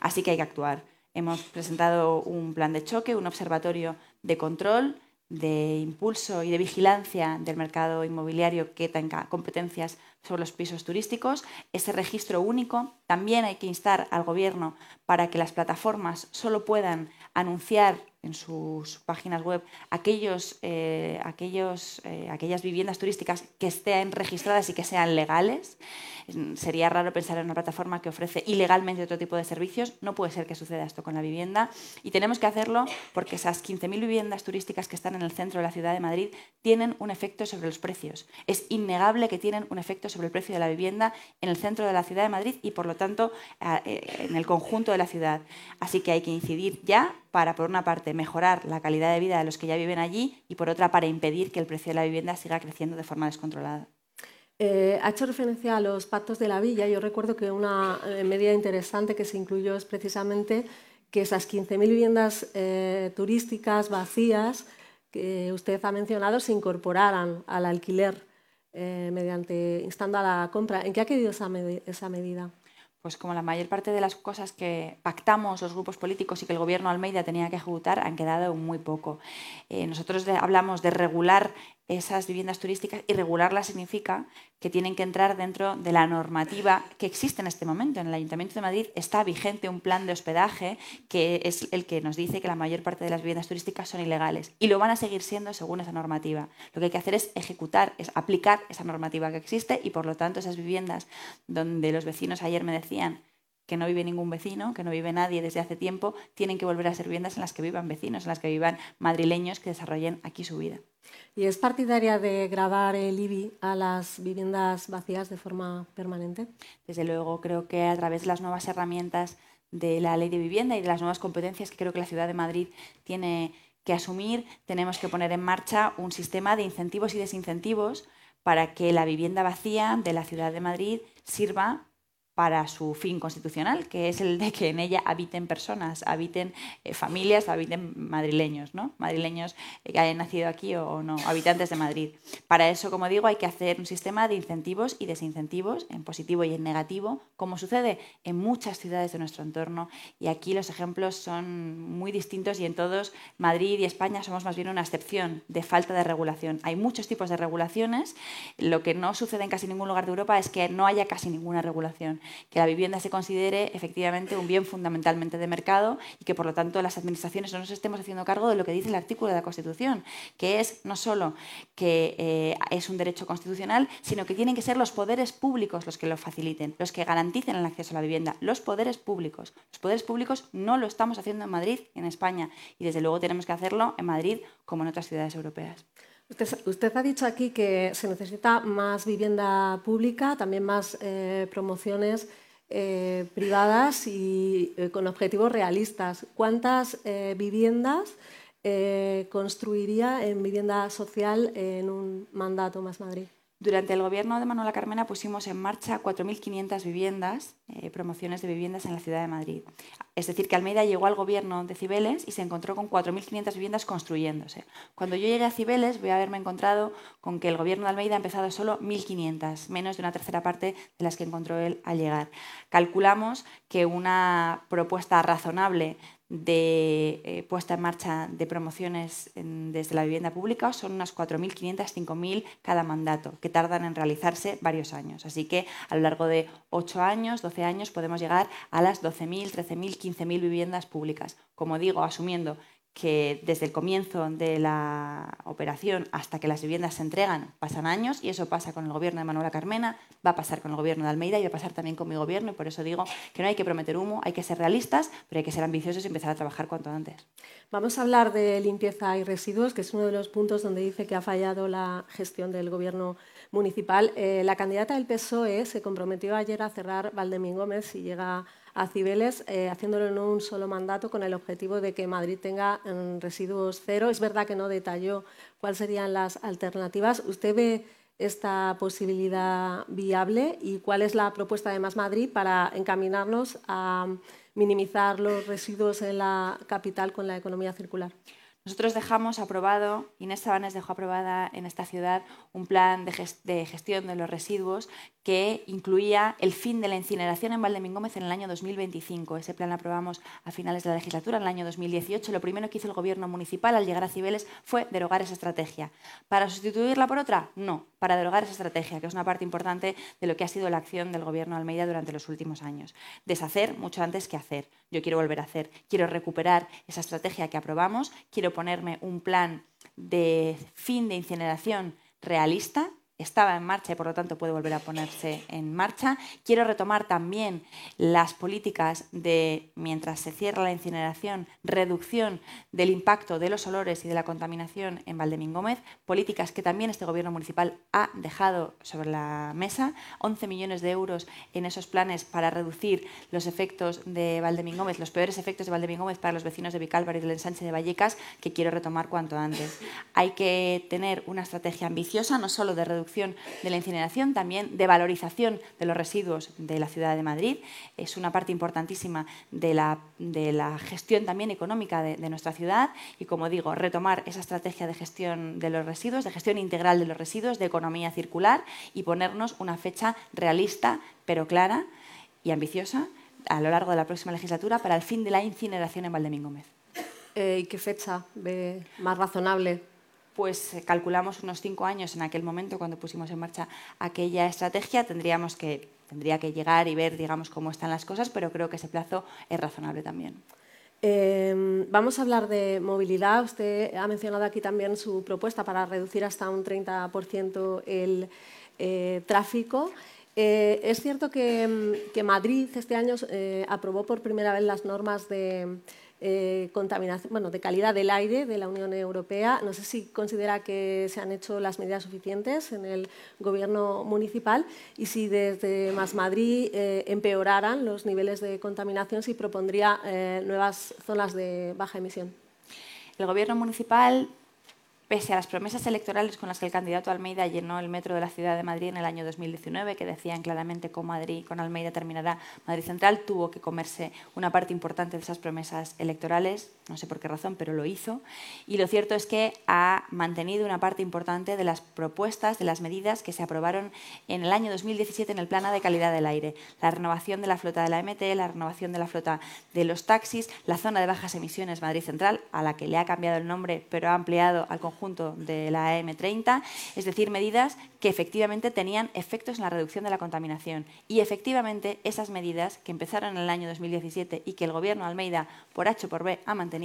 Así que hay que actuar. Hemos presentado un plan de choque, un observatorio de control, de impulso y de vigilancia del mercado inmobiliario que tenga competencias sobre los pisos turísticos. Ese registro único también hay que instar al Gobierno para que las plataformas solo puedan anunciar en sus páginas web aquellos, eh, eh, aquellas viviendas turísticas que estén registradas y que sean legales. Sería raro pensar en una plataforma que ofrece ilegalmente otro tipo de servicios. No puede ser que suceda esto con la vivienda. Y tenemos que hacerlo porque esas 15.000 viviendas turísticas que están en el centro de la ciudad de Madrid tienen un efecto sobre los precios. Es innegable que tienen un efecto sobre el precio de la vivienda en el centro de la ciudad de Madrid y, por lo tanto, eh, en el conjunto de la ciudad. Así que hay que incidir ya para, por una parte, mejorar la calidad de vida de los que ya viven allí y, por otra, para impedir que el precio de la vivienda siga creciendo de forma descontrolada. Eh, ha hecho referencia a los pactos de la villa. Yo recuerdo que una eh, medida interesante que se incluyó es precisamente que esas 15.000 viviendas eh, turísticas vacías que usted ha mencionado se incorporaran al alquiler mediante instando a la compra. ¿En qué ha querido esa medida? Pues como la mayor parte de las cosas que pactamos los grupos políticos y que el gobierno Almeida tenía que ejecutar han quedado muy poco. Eh, nosotros hablamos de regular esas viviendas turísticas y regularlas significa que tienen que entrar dentro de la normativa que existe en este momento. En el Ayuntamiento de Madrid está vigente un plan de hospedaje que es el que nos dice que la mayor parte de las viviendas turísticas son ilegales y lo van a seguir siendo según esa normativa. Lo que hay que hacer es ejecutar, es aplicar esa normativa que existe y por lo tanto esas viviendas donde los vecinos ayer me decían que no vive ningún vecino, que no vive nadie desde hace tiempo, tienen que volver a ser viviendas en las que vivan vecinos, en las que vivan madrileños que desarrollen aquí su vida. ¿Y es partidaria de grabar el IBI a las viviendas vacías de forma permanente? Desde luego, creo que a través de las nuevas herramientas de la ley de vivienda y de las nuevas competencias que creo que la ciudad de Madrid tiene que asumir, tenemos que poner en marcha un sistema de incentivos y desincentivos para que la vivienda vacía de la ciudad de Madrid sirva para su fin constitucional, que es el de que en ella habiten personas, habiten eh, familias, habiten madrileños, ¿no? Madrileños que hayan nacido aquí o, no, habitantes de Madrid. Para eso, como digo, hay que hacer un sistema de incentivos y desincentivos, en positivo y en negativo, como sucede en muchas ciudades de nuestro entorno. Y aquí los ejemplos son muy distintos y en todos Madrid y España somos más bien una excepción de falta de regulación. Hay muchos tipos de regulaciones. Lo que no sucede en casi ningún lugar de Europa es que no haya casi ninguna regulación que la vivienda se considere efectivamente un bien fundamentalmente de mercado y que por lo tanto las administraciones no nos estemos haciendo cargo de lo que dice el artículo de la Constitución, que es no solo que eh, es un derecho constitucional, sino que tienen que ser los poderes públicos los que lo faciliten, los que garanticen el acceso a la vivienda, los poderes públicos. Los poderes públicos no lo estamos haciendo en Madrid, en España, y desde luego tenemos que hacerlo en Madrid como en otras ciudades europeas. Usted, ha dicho aquí que se necesita más vivienda pública, también más eh, promociones eh, privadas y eh, con objetivos realistas. ¿Cuántas viviendas construiría en vivienda social en un mandato más Madrid? Durante el gobierno de Manuela Carmena pusimos en marcha 4.500 viviendas, eh, promociones de viviendas en la ciudad de Madrid. Es decir, que Almeida llegó al gobierno de Cibeles y se encontró con 4.500 viviendas construyéndose. Cuando yo llegué a Cibeles voy a haberme encontrado con que el gobierno de Almeida ha empezado solo 1.500, menos de una tercera parte de las que encontró él al llegar. Calculamos que una propuesta razonable de eh, puesta en marcha de promociones desde la vivienda pública son unas 4.500, 5.000 cada mandato, que tardan en realizarse varios años. Así que a lo largo de 8 años, 12 años, podemos llegar a las 12.000, 13.000, 15.000 viviendas públicas. Como digo, asumiendo que desde el comienzo de la operación hasta que las viviendas se entregan pasan años y eso pasa con el gobierno de Manuela Carmena, va a pasar con el gobierno de Almeida y va a pasar también con mi gobierno y por eso digo que no hay que prometer humo, hay que ser realistas, pero hay que ser ambiciosos y empezar a trabajar cuanto antes. Vamos a hablar de limpieza y residuos, que es uno de los puntos donde dice que ha fallado la gestión del gobierno municipal. Eh, la candidata del PSOE se comprometió ayer a cerrar Valdemín Gómez si llega a Cibeles, eh, haciéndolo en un solo mandato con el objetivo de que Madrid tenga mm, residuos cero. Es verdad que no detalló cuáles serían las alternativas. ¿Usted ve esta posibilidad viable y cuál es la propuesta de Más Madrid para encaminarnos a minimizar los residuos en la capital con la economía circular? Nosotros dejamos aprobado, Inés Sabanes dejó aprobada en esta ciudad un plan de, gestión de los residuos que incluía el fin de la incineración en Valdemín Gómez en el año 2025. Ese plan lo aprobamos a finales de la legislatura, en el año 2018. Lo primero que hizo el Gobierno municipal al llegar a Cibeles fue derogar esa estrategia. ¿Para sustituirla por otra? No, para derogar esa estrategia, que es una parte importante de lo que ha sido la acción del Gobierno de Almeida durante los últimos años. Deshacer mucho antes que hacer. Yo quiero volver a hacer. Quiero recuperar esa estrategia que aprobamos. Quiero ponerme un plan de fin de incineración realista estaba en marcha y por lo tanto puede volver a ponerse en marcha. Quiero retomar también las políticas de, mientras se cierra la incineración, reducción del impacto de los olores y de la contaminación en Valdemín Gómez, políticas que también este gobierno municipal ha dejado sobre la mesa, 11 millones de euros en esos planes para reducir los efectos de Valdemín Gómez, los peores efectos de Valdemín Gómez para los vecinos de Vicálvaro y del ensanche de Vallecas, que quiero retomar cuanto antes. Hay que tener una estrategia ambiciosa, no solo de reducción de la incineración, también de valorización de los residuos de la ciudad de Madrid. Es una parte importantísima de la, de la gestión también económica de, nuestra ciudad y, como digo, retomar esa estrategia de gestión de los residuos, de gestión integral de los residuos, de economía circular y ponernos una fecha realista pero clara y ambiciosa a lo largo de la próxima legislatura para el fin de la incineración en Valdemín Gómez. Eh, ¿Y qué fecha ve más razonable pues eh, calculamos unos cinco años en aquel momento cuando pusimos en marcha aquella estrategia. Tendríamos que, tendría que llegar y ver, digamos, cómo están las cosas, pero creo que ese plazo es razonable también. Em, vamos a hablar de movilidad. Usted ha mencionado aquí también su propuesta para reducir hasta un 30% el eh, tráfico. Eh, es cierto que, que, Madrid este año aprobó por primera vez las normas de eh, contaminación, bueno, de calidad del aire de la Unión Europea. No sé si considera que se han hecho las medidas suficientes en el gobierno municipal y si desde Más Madrid eh, empeoraran los niveles de contaminación, si propondría eh, nuevas zonas de baja emisión. El gobierno municipal pese a las promesas electorales con las que el candidato Almeida llenó el metro de la ciudad de Madrid en el año 2019, que decían claramente con Madrid, con Almeida terminará Madrid Central, tuvo que comerse una parte importante de esas promesas electorales, no sé por qué razón, pero lo hizo. Y lo cierto es que ha mantenido una parte importante de las propuestas, de las medidas que se aprobaron en el año 2017 en el Plano de Calidad del Aire. La renovación de la flota de la MT, la renovación de la flota de los taxis, la zona de bajas emisiones Madrid Central, a la que le ha cambiado el nombre, pero ha ampliado al conjunto de la M30, es decir, medidas que efectivamente tenían efectos en la reducción de la contaminación. Y efectivamente esas medidas que empezaron en el año 2017 y que el Gobierno Almeida, por H por B, ha mantenido,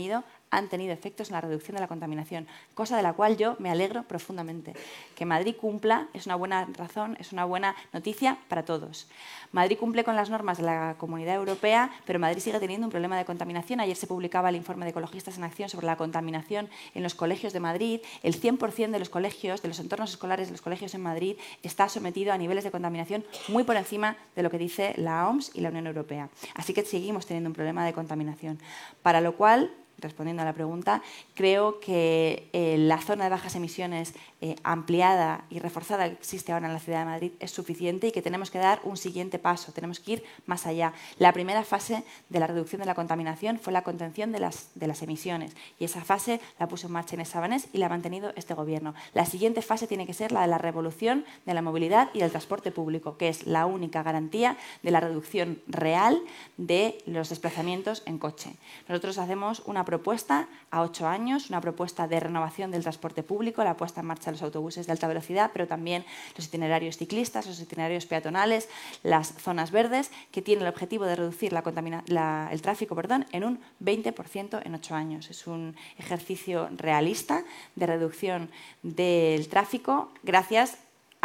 han tenido efectos en la reducción de la contaminación, cosa de la cual yo me alegro profundamente. Que Madrid cumpla es una buena razón, es una buena noticia para todos. Madrid cumple con las normas de la Comunidad Europea, pero Madrid sigue teniendo un problema de contaminación. Ayer se publicaba el informe de Ecologistas en Acción sobre la contaminación en los colegios de Madrid. El 100% de los colegios, de los entornos escolares de los colegios en Madrid, está sometido a niveles de contaminación muy por encima de lo que dice la OMS y la Unión Europea. Así que seguimos teniendo un problema de contaminación. Para lo cual, respondiendo a la pregunta, creo que eh, la zona de bajas emisiones eh, ampliada y reforzada que existe ahora en la ciudad de Madrid es suficiente y que tenemos que dar un siguiente paso, tenemos que ir más allá. La primera fase de la reducción de la contaminación fue la contención de las, emisiones y esa fase la puso en marcha en Sabanés y la ha mantenido este Gobierno. La siguiente fase tiene que ser la de la revolución de la movilidad y del transporte público, que es la única garantía de la reducción real de los desplazamientos en coche. Nosotros hacemos una propuesta a ocho años, una propuesta de renovación del transporte público, la puesta en marcha de los autobuses de alta velocidad, pero también los itinerarios ciclistas, los itinerarios peatonales, las zonas verdes, que tiene el objetivo de reducir el tráfico perdón, en un 20% en ocho años. Es un ejercicio realista de reducción del tráfico gracias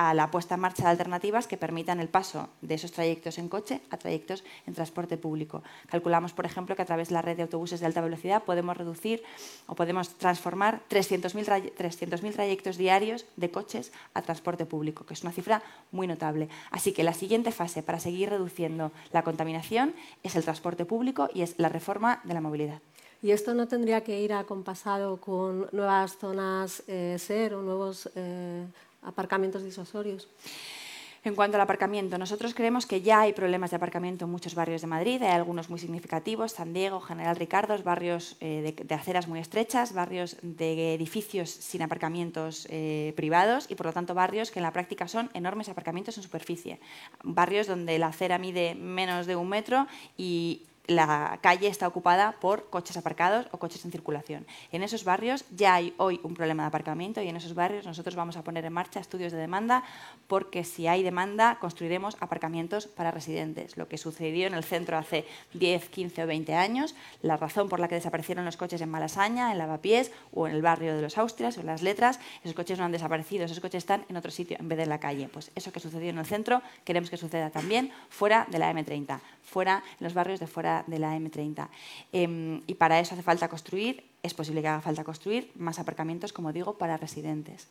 a la puesta en marcha de alternativas que permitan el paso de esos trayectos en coche a trayectos en transporte público. Calculamos, por ejemplo, que a través de la red de autobuses de alta velocidad podemos reducir o podemos transformar 300.000 trayectos diarios de coches a transporte público, que es una cifra muy notable. Así que la siguiente fase para seguir reduciendo la contaminación es el transporte público y es la reforma de la movilidad. ¿Y esto no tendría que ir acompasado con nuevas zonas eh, SER o nuevos eh, aparcamientos disuasorios? En cuanto al aparcamiento, nosotros creemos que ya hay problemas de aparcamiento en muchos barrios de Madrid, hay algunos muy significativos, San Diego, General Ricardo, barrios eh, de, aceras muy estrechas, barrios de edificios sin aparcamientos eh, privados y por lo tanto barrios que en la práctica son enormes aparcamientos en superficie. Barrios donde la acera mide menos de un metro y la calle está ocupada por coches aparcados o coches en circulación. En esos barrios ya hay hoy un problema de aparcamiento y en esos barrios nosotros vamos a poner en marcha estudios de demanda porque si hay demanda construiremos aparcamientos para residentes. Lo que sucedió en el centro hace 10, 15 o 20 años, la razón por la que desaparecieron los coches en Malasaña, en Lavapiés o en el barrio de los Austrias o en las Letras, esos coches no han desaparecido, esos coches están en otro sitio en vez de en la calle. Pues eso que sucedió en el centro queremos que suceda también fuera de la M30, fuera en los barrios de fuera de la M30. Em, y para eso hace falta construir, es posible que haga falta construir más aparcamientos, como digo, para residentes.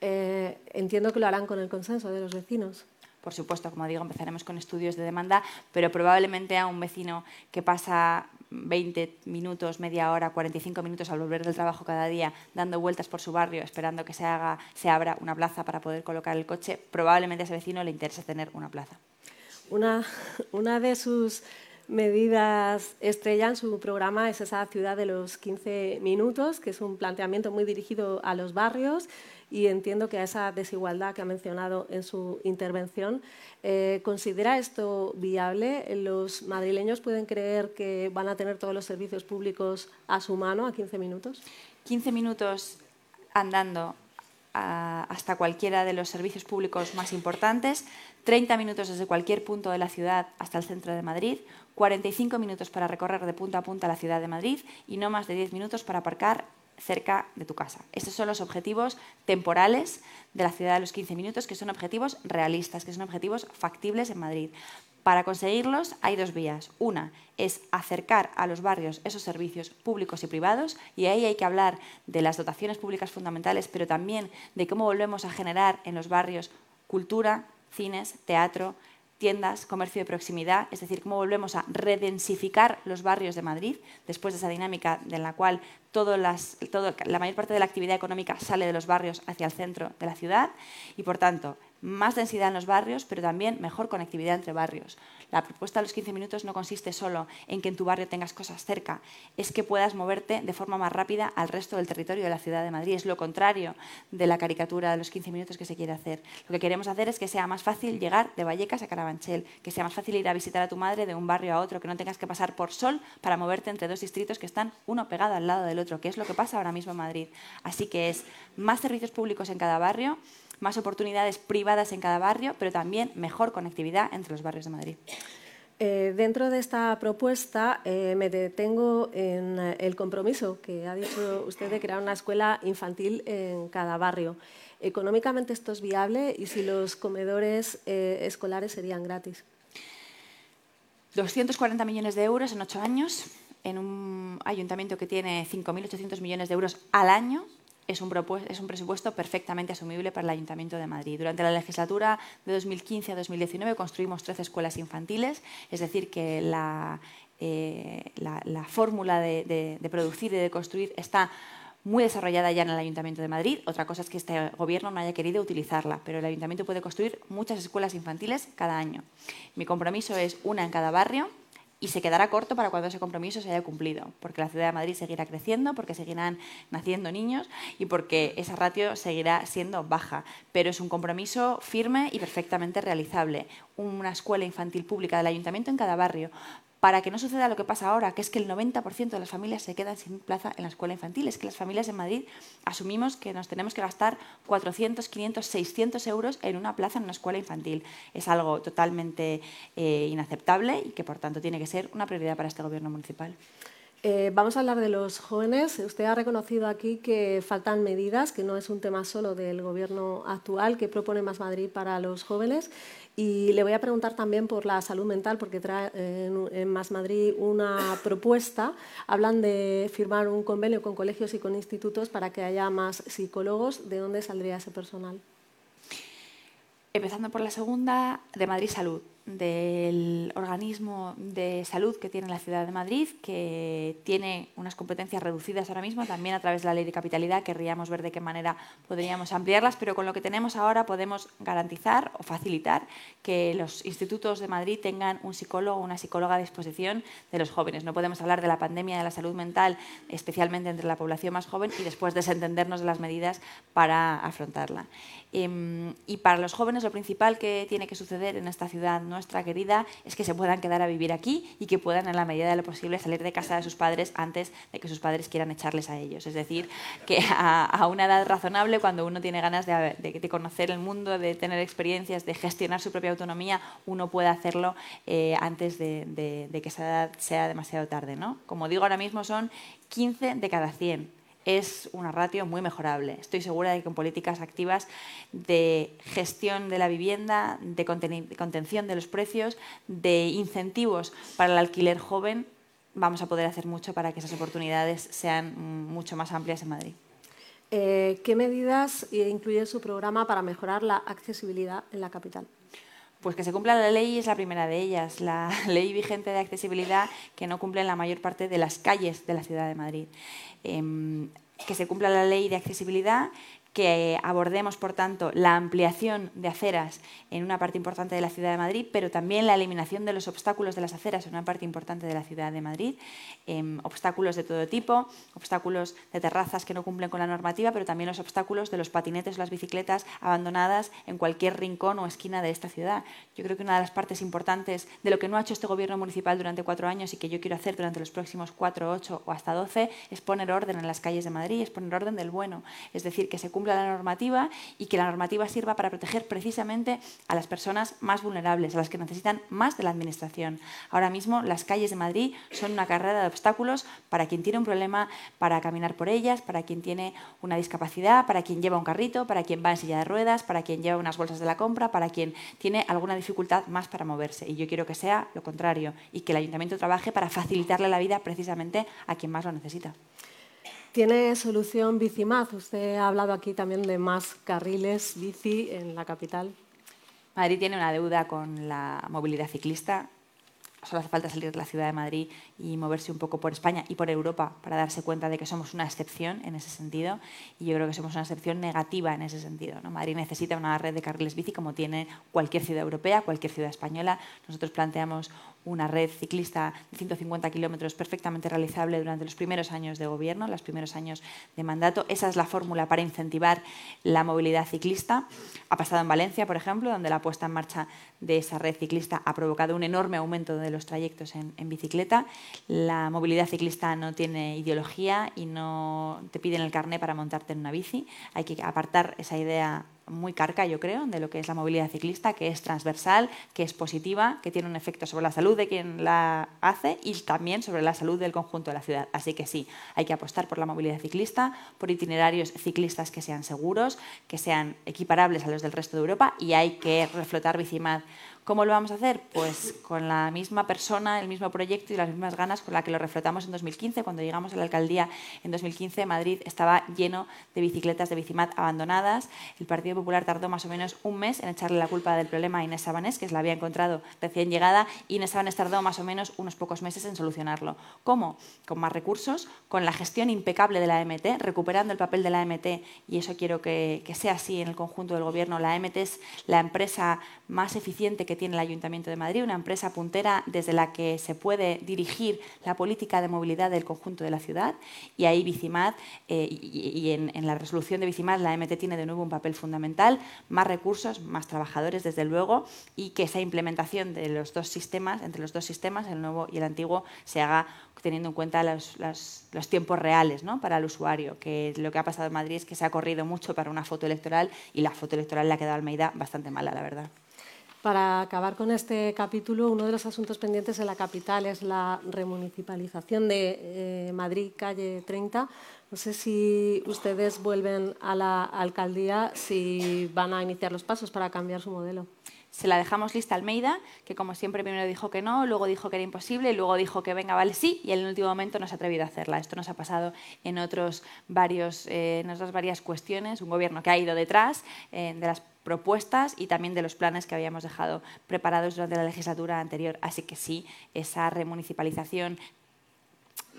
Eh, entiendo que lo harán con el consenso de los vecinos. Por supuesto, como digo, empezaremos con estudios de demanda, pero probablemente a un vecino que pasa 20 minutos, media hora, 45 minutos al volver del trabajo cada día, dando vueltas por su barrio, esperando que se, haga, se abra una plaza para poder colocar el coche, probablemente a ese vecino le interese tener una plaza. Una, una de sus medidas estrella en su programa es esa ciudad de los 15 minutos, que es un planteamiento muy dirigido a los barrios y entiendo que a esa desigualdad que ha mencionado en su intervención. Eh, ¿Considera esto viable? ¿Los madrileños pueden creer que van a tener todos los servicios públicos a su mano a 15 minutos? 15 minutos andando hasta cualquiera de los servicios públicos más importantes, 30 minutos desde cualquier punto de la ciudad hasta el centro de Madrid, 45 minutos para recorrer de punta a punta la ciudad de Madrid y no más de 10 minutos para aparcar cerca de tu casa. Estos son los objetivos temporales de la ciudad de los 15 minutos, que son objetivos realistas, que son objetivos factibles en Madrid. Para conseguirlos hay dos vías. Una es acercar a los barrios esos servicios públicos y privados y ahí hay que hablar de las dotaciones públicas fundamentales, pero también de cómo volvemos a generar en los barrios cultura, cines, teatro, tiendas, comercio de proximidad, es decir, cómo volvemos a redensificar los barrios de Madrid después de esa dinámica en la cual la mayor parte de la actividad económica sale de los barrios hacia el centro de la ciudad y, por tanto, más densidad en los barrios, pero también mejor conectividad entre barrios. La propuesta de los 15 minutos no consiste solo en que en tu barrio tengas cosas cerca, es que puedas moverte de forma más rápida al resto del territorio de la ciudad de Madrid. Es lo contrario de la caricatura de los 15 minutos que se quiere hacer. Lo que queremos hacer es que sea más fácil llegar de Vallecas a Carabanchel, que sea más fácil ir a visitar a tu madre de un barrio a otro, que no tengas que pasar por sol para moverte entre dos distritos que están uno pegado al lado del otro, que es lo que pasa ahora mismo en Madrid. Así que es más servicios públicos en cada barrio, más oportunidades privadas en cada barrio, pero también mejor conectividad entre los barrios de Madrid. Eh, dentro de esta propuesta eh, me detengo en eh, el compromiso que ha dicho usted de crear una escuela infantil en cada barrio. ¿Económicamente esto es viable y si los comedores escolares serían gratis? 240 millones de euros en ocho años en un ayuntamiento que tiene 5.800 millones de euros al año es un, es un, presupuesto perfectamente asumible para el Ayuntamiento de Madrid. Durante la legislatura de 2015 a 2019 construimos 13 escuelas infantiles, es decir, que la, eh, la, fórmula de, de, producir y de construir está muy desarrollada ya en el Ayuntamiento de Madrid. Otra cosa es que este Gobierno no haya querido utilizarla, pero el Ayuntamiento puede construir muchas escuelas infantiles cada año. Mi compromiso es una en cada barrio y se quedará corto para cuando ese compromiso se haya cumplido, porque la ciudad de Madrid seguirá creciendo, porque seguirán naciendo niños y porque esa ratio seguirá siendo baja. Pero es un compromiso firme y perfectamente realizable. Una escuela infantil pública del ayuntamiento en cada barrio para que no suceda lo que pasa ahora, que es que el 90% de las familias se quedan sin plaza en la escuela infantil. Es que las familias en Madrid asumimos que nos tenemos que gastar 400, 500, 600 euros en una plaza en una escuela infantil. Es algo totalmente eh, inaceptable y que, por tanto, tiene que ser una prioridad para este Gobierno municipal. Eh, vamos a hablar de los jóvenes. Usted ha reconocido aquí que faltan medidas, que no es un tema solo del Gobierno actual, que propone Más Madrid para los jóvenes. Y le voy a preguntar también por la salud mental, porque trae en, Más Madrid una propuesta. Hablan de firmar un convenio con colegios y con institutos para que haya más psicólogos. ¿De dónde saldría ese personal? Empezando por la segunda, de Madrid Salud del organismo de salud que tiene la ciudad de Madrid, que tiene unas competencias reducidas ahora mismo, también a través de la ley de capitalidad querríamos ver de qué manera podríamos ampliarlas, pero con lo que tenemos ahora podemos garantizar o facilitar que los institutos de Madrid tengan un psicólogo o una psicóloga a disposición de los jóvenes. No podemos hablar de la pandemia de la salud mental, especialmente entre la población más joven, y después desentendernos de las medidas para afrontarla. Em, y para los jóvenes lo principal que tiene que suceder en esta ciudad nuestra querida es que se puedan quedar a vivir aquí y que puedan en la medida de lo posible salir de casa de sus padres antes de que sus padres quieran echarles a ellos. Es decir, que a, una edad razonable, cuando uno tiene ganas de, conocer el mundo, de tener experiencias, de gestionar su propia autonomía, uno puede hacerlo eh, antes de, que esa edad sea demasiado tarde. ¿no? Como digo, ahora mismo son 15 de cada 100 es una ratio muy mejorable. Estoy segura de que con políticas activas de gestión de la vivienda, de contención de los precios, de incentivos para el alquiler joven, vamos a poder hacer mucho para que esas oportunidades sean mucho más amplias en Madrid. Eh, ¿Qué medidas incluye su programa para mejorar la accesibilidad en la capital? Pues que se cumpla la ley es la primera de ellas, la ley vigente de accesibilidad que no cumple en la mayor parte de las calles de la ciudad de Madrid. Em, que se cumpla la ley de accesibilidad, que abordemos, por tanto, la ampliación de aceras en una parte importante de la ciudad de Madrid, pero también la eliminación de los obstáculos de las aceras en una parte importante de la ciudad de Madrid, em, obstáculos de todo tipo, obstáculos de terrazas que no cumplen con la normativa, pero también los obstáculos de los patinetes o las bicicletas abandonadas en cualquier rincón o esquina de esta ciudad. Yo creo que una de las partes importantes de lo que no ha hecho este gobierno municipal durante cuatro años y que yo quiero hacer durante los próximos cuatro, ocho o hasta doce es poner orden en las calles de Madrid, es poner orden del bueno, es decir, que se cumpla la normativa y que la normativa sirva para proteger precisamente a las personas más vulnerables, a las que necesitan más de la Administración. Ahora mismo las calles de Madrid son una carrera de obstáculos para quien tiene un problema para caminar por ellas, para quien tiene una discapacidad, para quien lleva un carrito, para quien va en silla de ruedas, para quien lleva unas bolsas de la compra, para quien tiene alguna dificultad más para moverse. Y yo quiero que sea lo contrario y que el ayuntamiento trabaje para facilitarle la vida precisamente a quien más lo necesita. ¿Tiene solución Bicimaz? Usted ha hablado aquí también de más carriles bici en la capital. Madrid tiene una deuda con la movilidad ciclista solo hace falta salir de la ciudad de Madrid y moverse un poco por España y por Europa para darse cuenta de que somos una excepción en ese sentido y yo creo que somos una excepción negativa en ese sentido. Madrid necesita una red de carriles bici como tiene cualquier ciudad europea, cualquier ciudad española. Nosotros planteamos una red ciclista de 150 kilómetros perfectamente realizable durante los primeros años de gobierno, los primeros años de mandato. Esa es la fórmula para incentivar la movilidad ciclista. Ha pasado en Valencia, por ejemplo, donde la puesta en marcha de esa red ciclista ha provocado un enorme aumento de los trayectos en, bicicleta. La movilidad ciclista no tiene ideología y no te piden el carné para montarte en una bici. Hay que apartar esa idea muy carca, yo creo, de lo que es la movilidad ciclista, que es transversal, que es positiva, que tiene un efecto sobre la salud de quien la hace y también sobre la salud del conjunto de la ciudad. Así que sí, hay que apostar por la movilidad ciclista, por itinerarios ciclistas que sean seguros, que sean equiparables a los del resto de Europa y hay que reflotar Bicimad ¿Cómo lo vamos a hacer? Pues con la misma persona, el mismo proyecto y las mismas ganas con la que lo reflotamos en 2015. Cuando llegamos a la alcaldía en 2015, Madrid estaba lleno de bicicletas de Bicimat abandonadas. El Partido Popular tardó más o menos un mes en echarle la culpa del problema a Inés Sabanés, que se la había encontrado recién llegada. Y Inés Sabanés tardó más o menos unos pocos meses en solucionarlo. ¿Cómo? Con más recursos, con la gestión impecable de la AMT, recuperando el papel de la AMT, y eso quiero que, sea así en el conjunto del Gobierno. La AMT es la empresa más eficiente que tiene el Ayuntamiento de Madrid, una empresa puntera desde la que se puede dirigir la política de movilidad del conjunto de la ciudad. Y ahí Bicimad, eh, y, en, la resolución de Bicimad, la MT tiene de nuevo un papel fundamental, más recursos, más trabajadores, desde luego, y que esa implementación de los dos sistemas, entre los dos sistemas, el nuevo y el antiguo, se haga teniendo en cuenta los, los tiempos reales ¿no? para el usuario, que lo que ha pasado en Madrid es que se ha corrido mucho para una foto electoral y la foto electoral le ha quedado a Almeida bastante mala, la verdad. Para acabar con este capítulo, uno de los asuntos pendientes en la capital es la remunicipalización de eh, Madrid, calle 30. No sé si ustedes vuelven a la alcaldía, si van a iniciar los pasos para cambiar su modelo. Se la dejamos lista a Almeida, que como siempre primero dijo que no, luego dijo que era imposible, luego dijo que venga, vale, sí, y en el último momento no se ha atrevido a hacerla. Esto nos ha pasado en, otros varios, eh, en otras varias cuestiones. Un gobierno que ha ido detrás eh, de las propuestas y también de los planes que habíamos dejado preparados durante la legislatura anterior. Así que sí, esa remunicipalización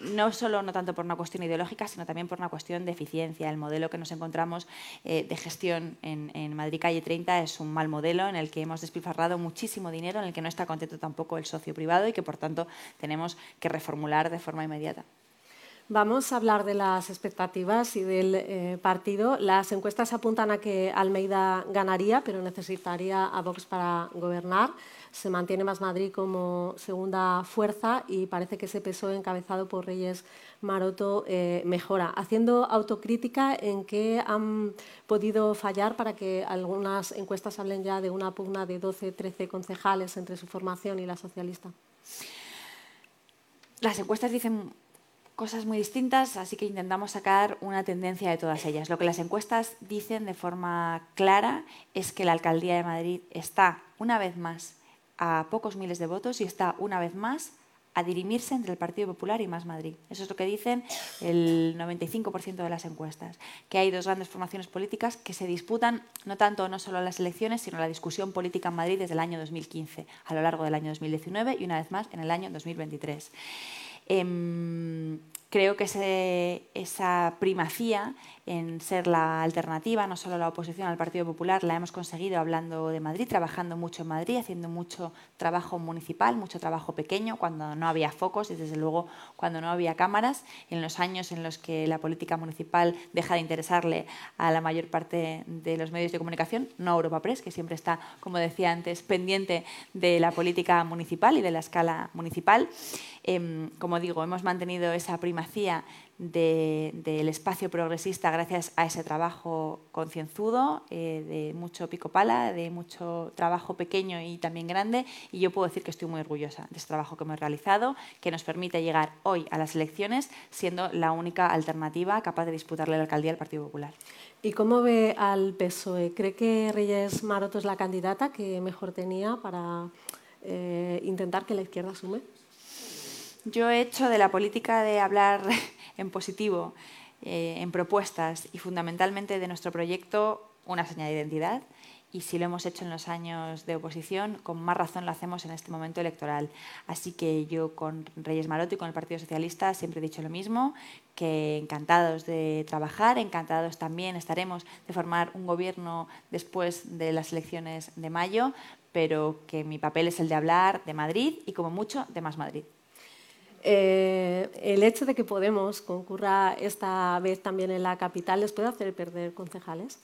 no solo no tanto por una cuestión ideológica, sino también por una cuestión de eficiencia. El modelo que nos encontramos eh, de gestión en, Madrid Calle 30 es un mal modelo en el que hemos despilfarrado muchísimo dinero, en el que no está contento tampoco el socio privado y que, por tanto, tenemos que reformular de forma inmediata. Vamos a hablar de las expectativas y del eh, partido. Las encuestas apuntan a que Almeida ganaría, pero necesitaría a Vox para gobernar se mantiene Más Madrid como segunda fuerza y parece que ese PSOE encabezado por Reyes Maroto eh, mejora. Haciendo autocrítica en qué han podido fallar para que algunas encuestas hablen ya de una pugna de 12, 13 concejales entre su formación y la socialista. Las encuestas dicen cosas muy distintas, así que intentamos sacar una tendencia de todas ellas. Lo que las encuestas dicen de forma clara es que la alcaldía de Madrid está, una vez más, a pocos miles de votos y está una vez más a dirimirse entre el Partido Popular y Más Madrid. Eso es lo que dicen el 95% de las encuestas, que hay dos grandes formaciones políticas que se disputan no tanto no solo las elecciones, sino la discusión política en Madrid desde el año 2015, a lo largo del año 2019 y una vez más en el año 2023 creo que esa primacía en ser la alternativa, no solo la oposición al Partido Popular, la hemos conseguido hablando de Madrid, trabajando mucho en Madrid, haciendo mucho trabajo municipal, mucho trabajo pequeño, cuando no había focos y desde luego cuando no había cámaras, en los años en los que la política municipal deja de interesarle a la mayor parte de los medios de comunicación, no Europa Press, que siempre está, como decía antes, pendiente de la política municipal y de la escala municipal. Em, como digo, hemos mantenido esa primacía del espacio progresista gracias a ese trabajo concienzudo, eh, de mucho pico pala, de mucho trabajo pequeño y también grande. Y yo puedo decir que estoy muy orgullosa de ese trabajo que hemos realizado, que nos permite llegar hoy a las elecciones siendo la única alternativa capaz de disputarle la alcaldía al Partido Popular. ¿Y cómo ve al PSOE? ¿Cree que Reyes Maroto es la candidata que mejor tenía para eh, intentar que la izquierda sume? Yo he hecho de la política de hablar en positivo, eh, en propuestas y fundamentalmente de nuestro proyecto una señal de identidad. Y si lo hemos hecho en los años de oposición, con más razón lo hacemos en este momento electoral. Así que yo con Reyes Maroto y con el Partido Socialista siempre he dicho lo mismo, que encantados de trabajar, encantados también estaremos de formar un gobierno después de las elecciones de mayo, pero que mi papel es el de hablar de Madrid y como mucho de más Madrid. Eh, el hecho de que Podemos concurra esta vez también en la capital les puede hacer perder concejales.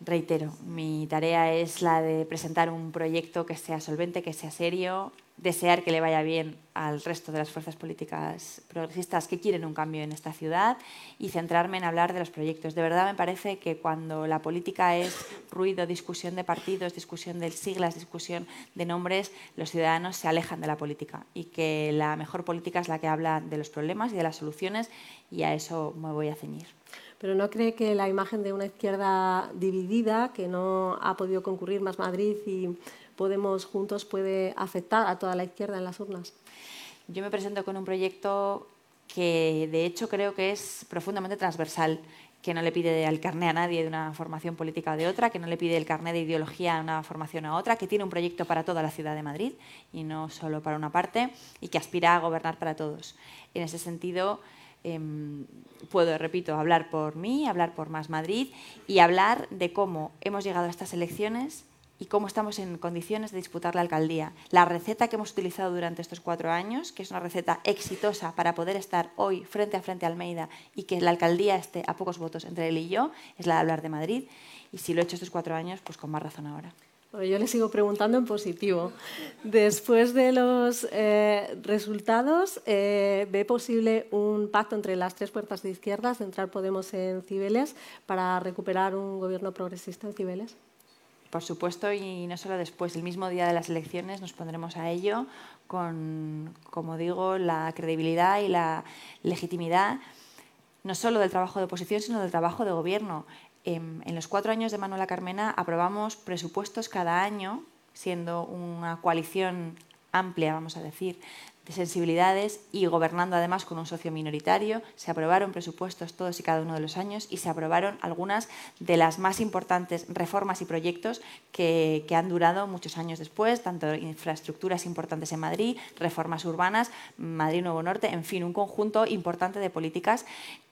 Reitero, mi tarea es la de presentar un proyecto que sea solvente, que sea serio, desear que le vaya bien al resto de las fuerzas políticas progresistas que quieren un cambio en esta ciudad y centrarme en hablar de los proyectos. De verdad me parece que cuando la política es ruido, discusión de partidos, discusión de siglas, discusión de nombres, los ciudadanos se alejan de la política y que la mejor política es la que habla de los problemas y de las soluciones y a eso me voy a ceñir. Pero ¿no cree que la imagen de una izquierda dividida, que no ha podido concurrir más Madrid y Podemos Juntos puede afectar a toda la izquierda en las urnas? Yo me presento con un proyecto que de hecho creo que es profundamente transversal, que no le pide el carné a nadie de una formación política o de otra, que no le pide el carné de ideología a una formación a otra, que tiene un proyecto para toda la ciudad de Madrid y no solo para una parte, y que aspira a gobernar para todos. En ese sentido, em, puedo, repito, hablar por mí, hablar por Más Madrid y hablar de cómo hemos llegado a estas elecciones y cómo estamos en condiciones de disputar la alcaldía. La receta que hemos utilizado durante estos cuatro años, que es una receta exitosa para poder estar hoy frente a frente a Almeida y que la alcaldía esté a pocos votos entre él y yo, es la de hablar de Madrid. Y si lo he hecho estos cuatro años, pues con más razón ahora. yo le sigo preguntando en positivo. Después de los eh, resultados, eh, ¿ve posible un pacto entre las tres fuerzas de izquierdas, de entrar Podemos en Cibeles, para recuperar un gobierno progresista en Cibeles? Por supuesto, y no solo después, el mismo día de las elecciones nos pondremos a ello con, como digo, la credibilidad y la legitimidad, no solo del trabajo de oposición, sino del trabajo de gobierno. En, en los cuatro años de Manuela Carmena aprobamos presupuestos cada año, siendo una coalición amplia, vamos a decir, de sensibilidades y gobernando además con un socio minoritario. Se aprobaron presupuestos todos y cada uno de los años y se aprobaron algunas de las más importantes reformas y proyectos que, que han durado muchos años después, tanto infraestructuras importantes en Madrid, reformas urbanas, Madrid Nuevo Norte, en fin, un conjunto importante de políticas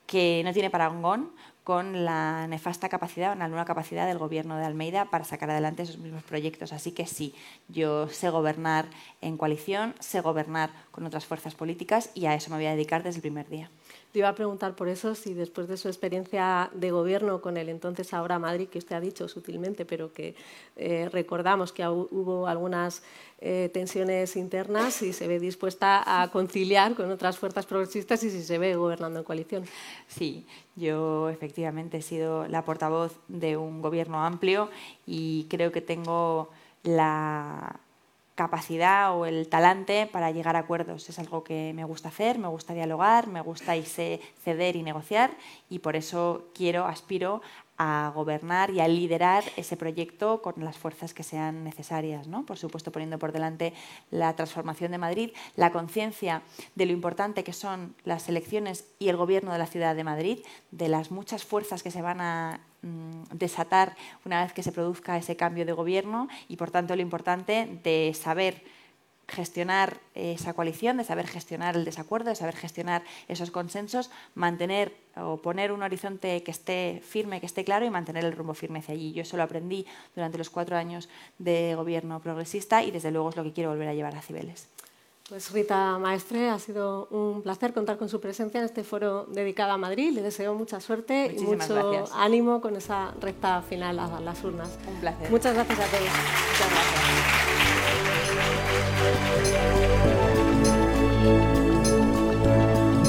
que no tiene parangón con la nefasta capacidad o la capacidad del gobierno de Almeida para sacar adelante esos mismos proyectos. Así que sí, yo sé gobernar en coalición, sé gobernar con otras fuerzas políticas y a eso me voy a dedicar desde el primer día. Te iba a preguntar por eso si después de su experiencia de gobierno con el entonces ahora Madrid, que usted ha dicho sutilmente, pero que eh, recordamos que hubo algunas eh, tensiones internas, si se ve dispuesta a conciliar con otras fuerzas progresistas y si se ve gobernando en coalición. Sí, yo efectivamente he sido la portavoz de un gobierno amplio y creo que tengo la capacidad o el talante para llegar a acuerdos. Es algo que me gusta hacer, me gusta dialogar, me gusta ceder y negociar y por eso quiero, aspiro a gobernar y a liderar ese proyecto con las fuerzas que sean necesarias. ¿no? Por supuesto, poniendo por delante la transformación de Madrid, la conciencia de lo importante que son las elecciones y el gobierno de la ciudad de Madrid, de las muchas fuerzas que se van a desatar una vez que se produzca ese cambio de gobierno y, por tanto, lo importante de saber gestionar esa coalición, de saber gestionar el desacuerdo, de saber gestionar esos consensos, mantener o poner un horizonte que esté firme, que esté claro y mantener el rumbo firme hacia allí. Yo eso lo aprendí durante los cuatro años de gobierno progresista y desde luego es lo que quiero volver a llevar a Cibeles. Pues Rita Maestre, ha sido un placer contar con su presencia en este foro dedicado a Madrid. Le deseo mucha suerte y mucho ánimo con esa recta final a las urnas. Un placer. Muchas gracias a todos. Muchas gracias.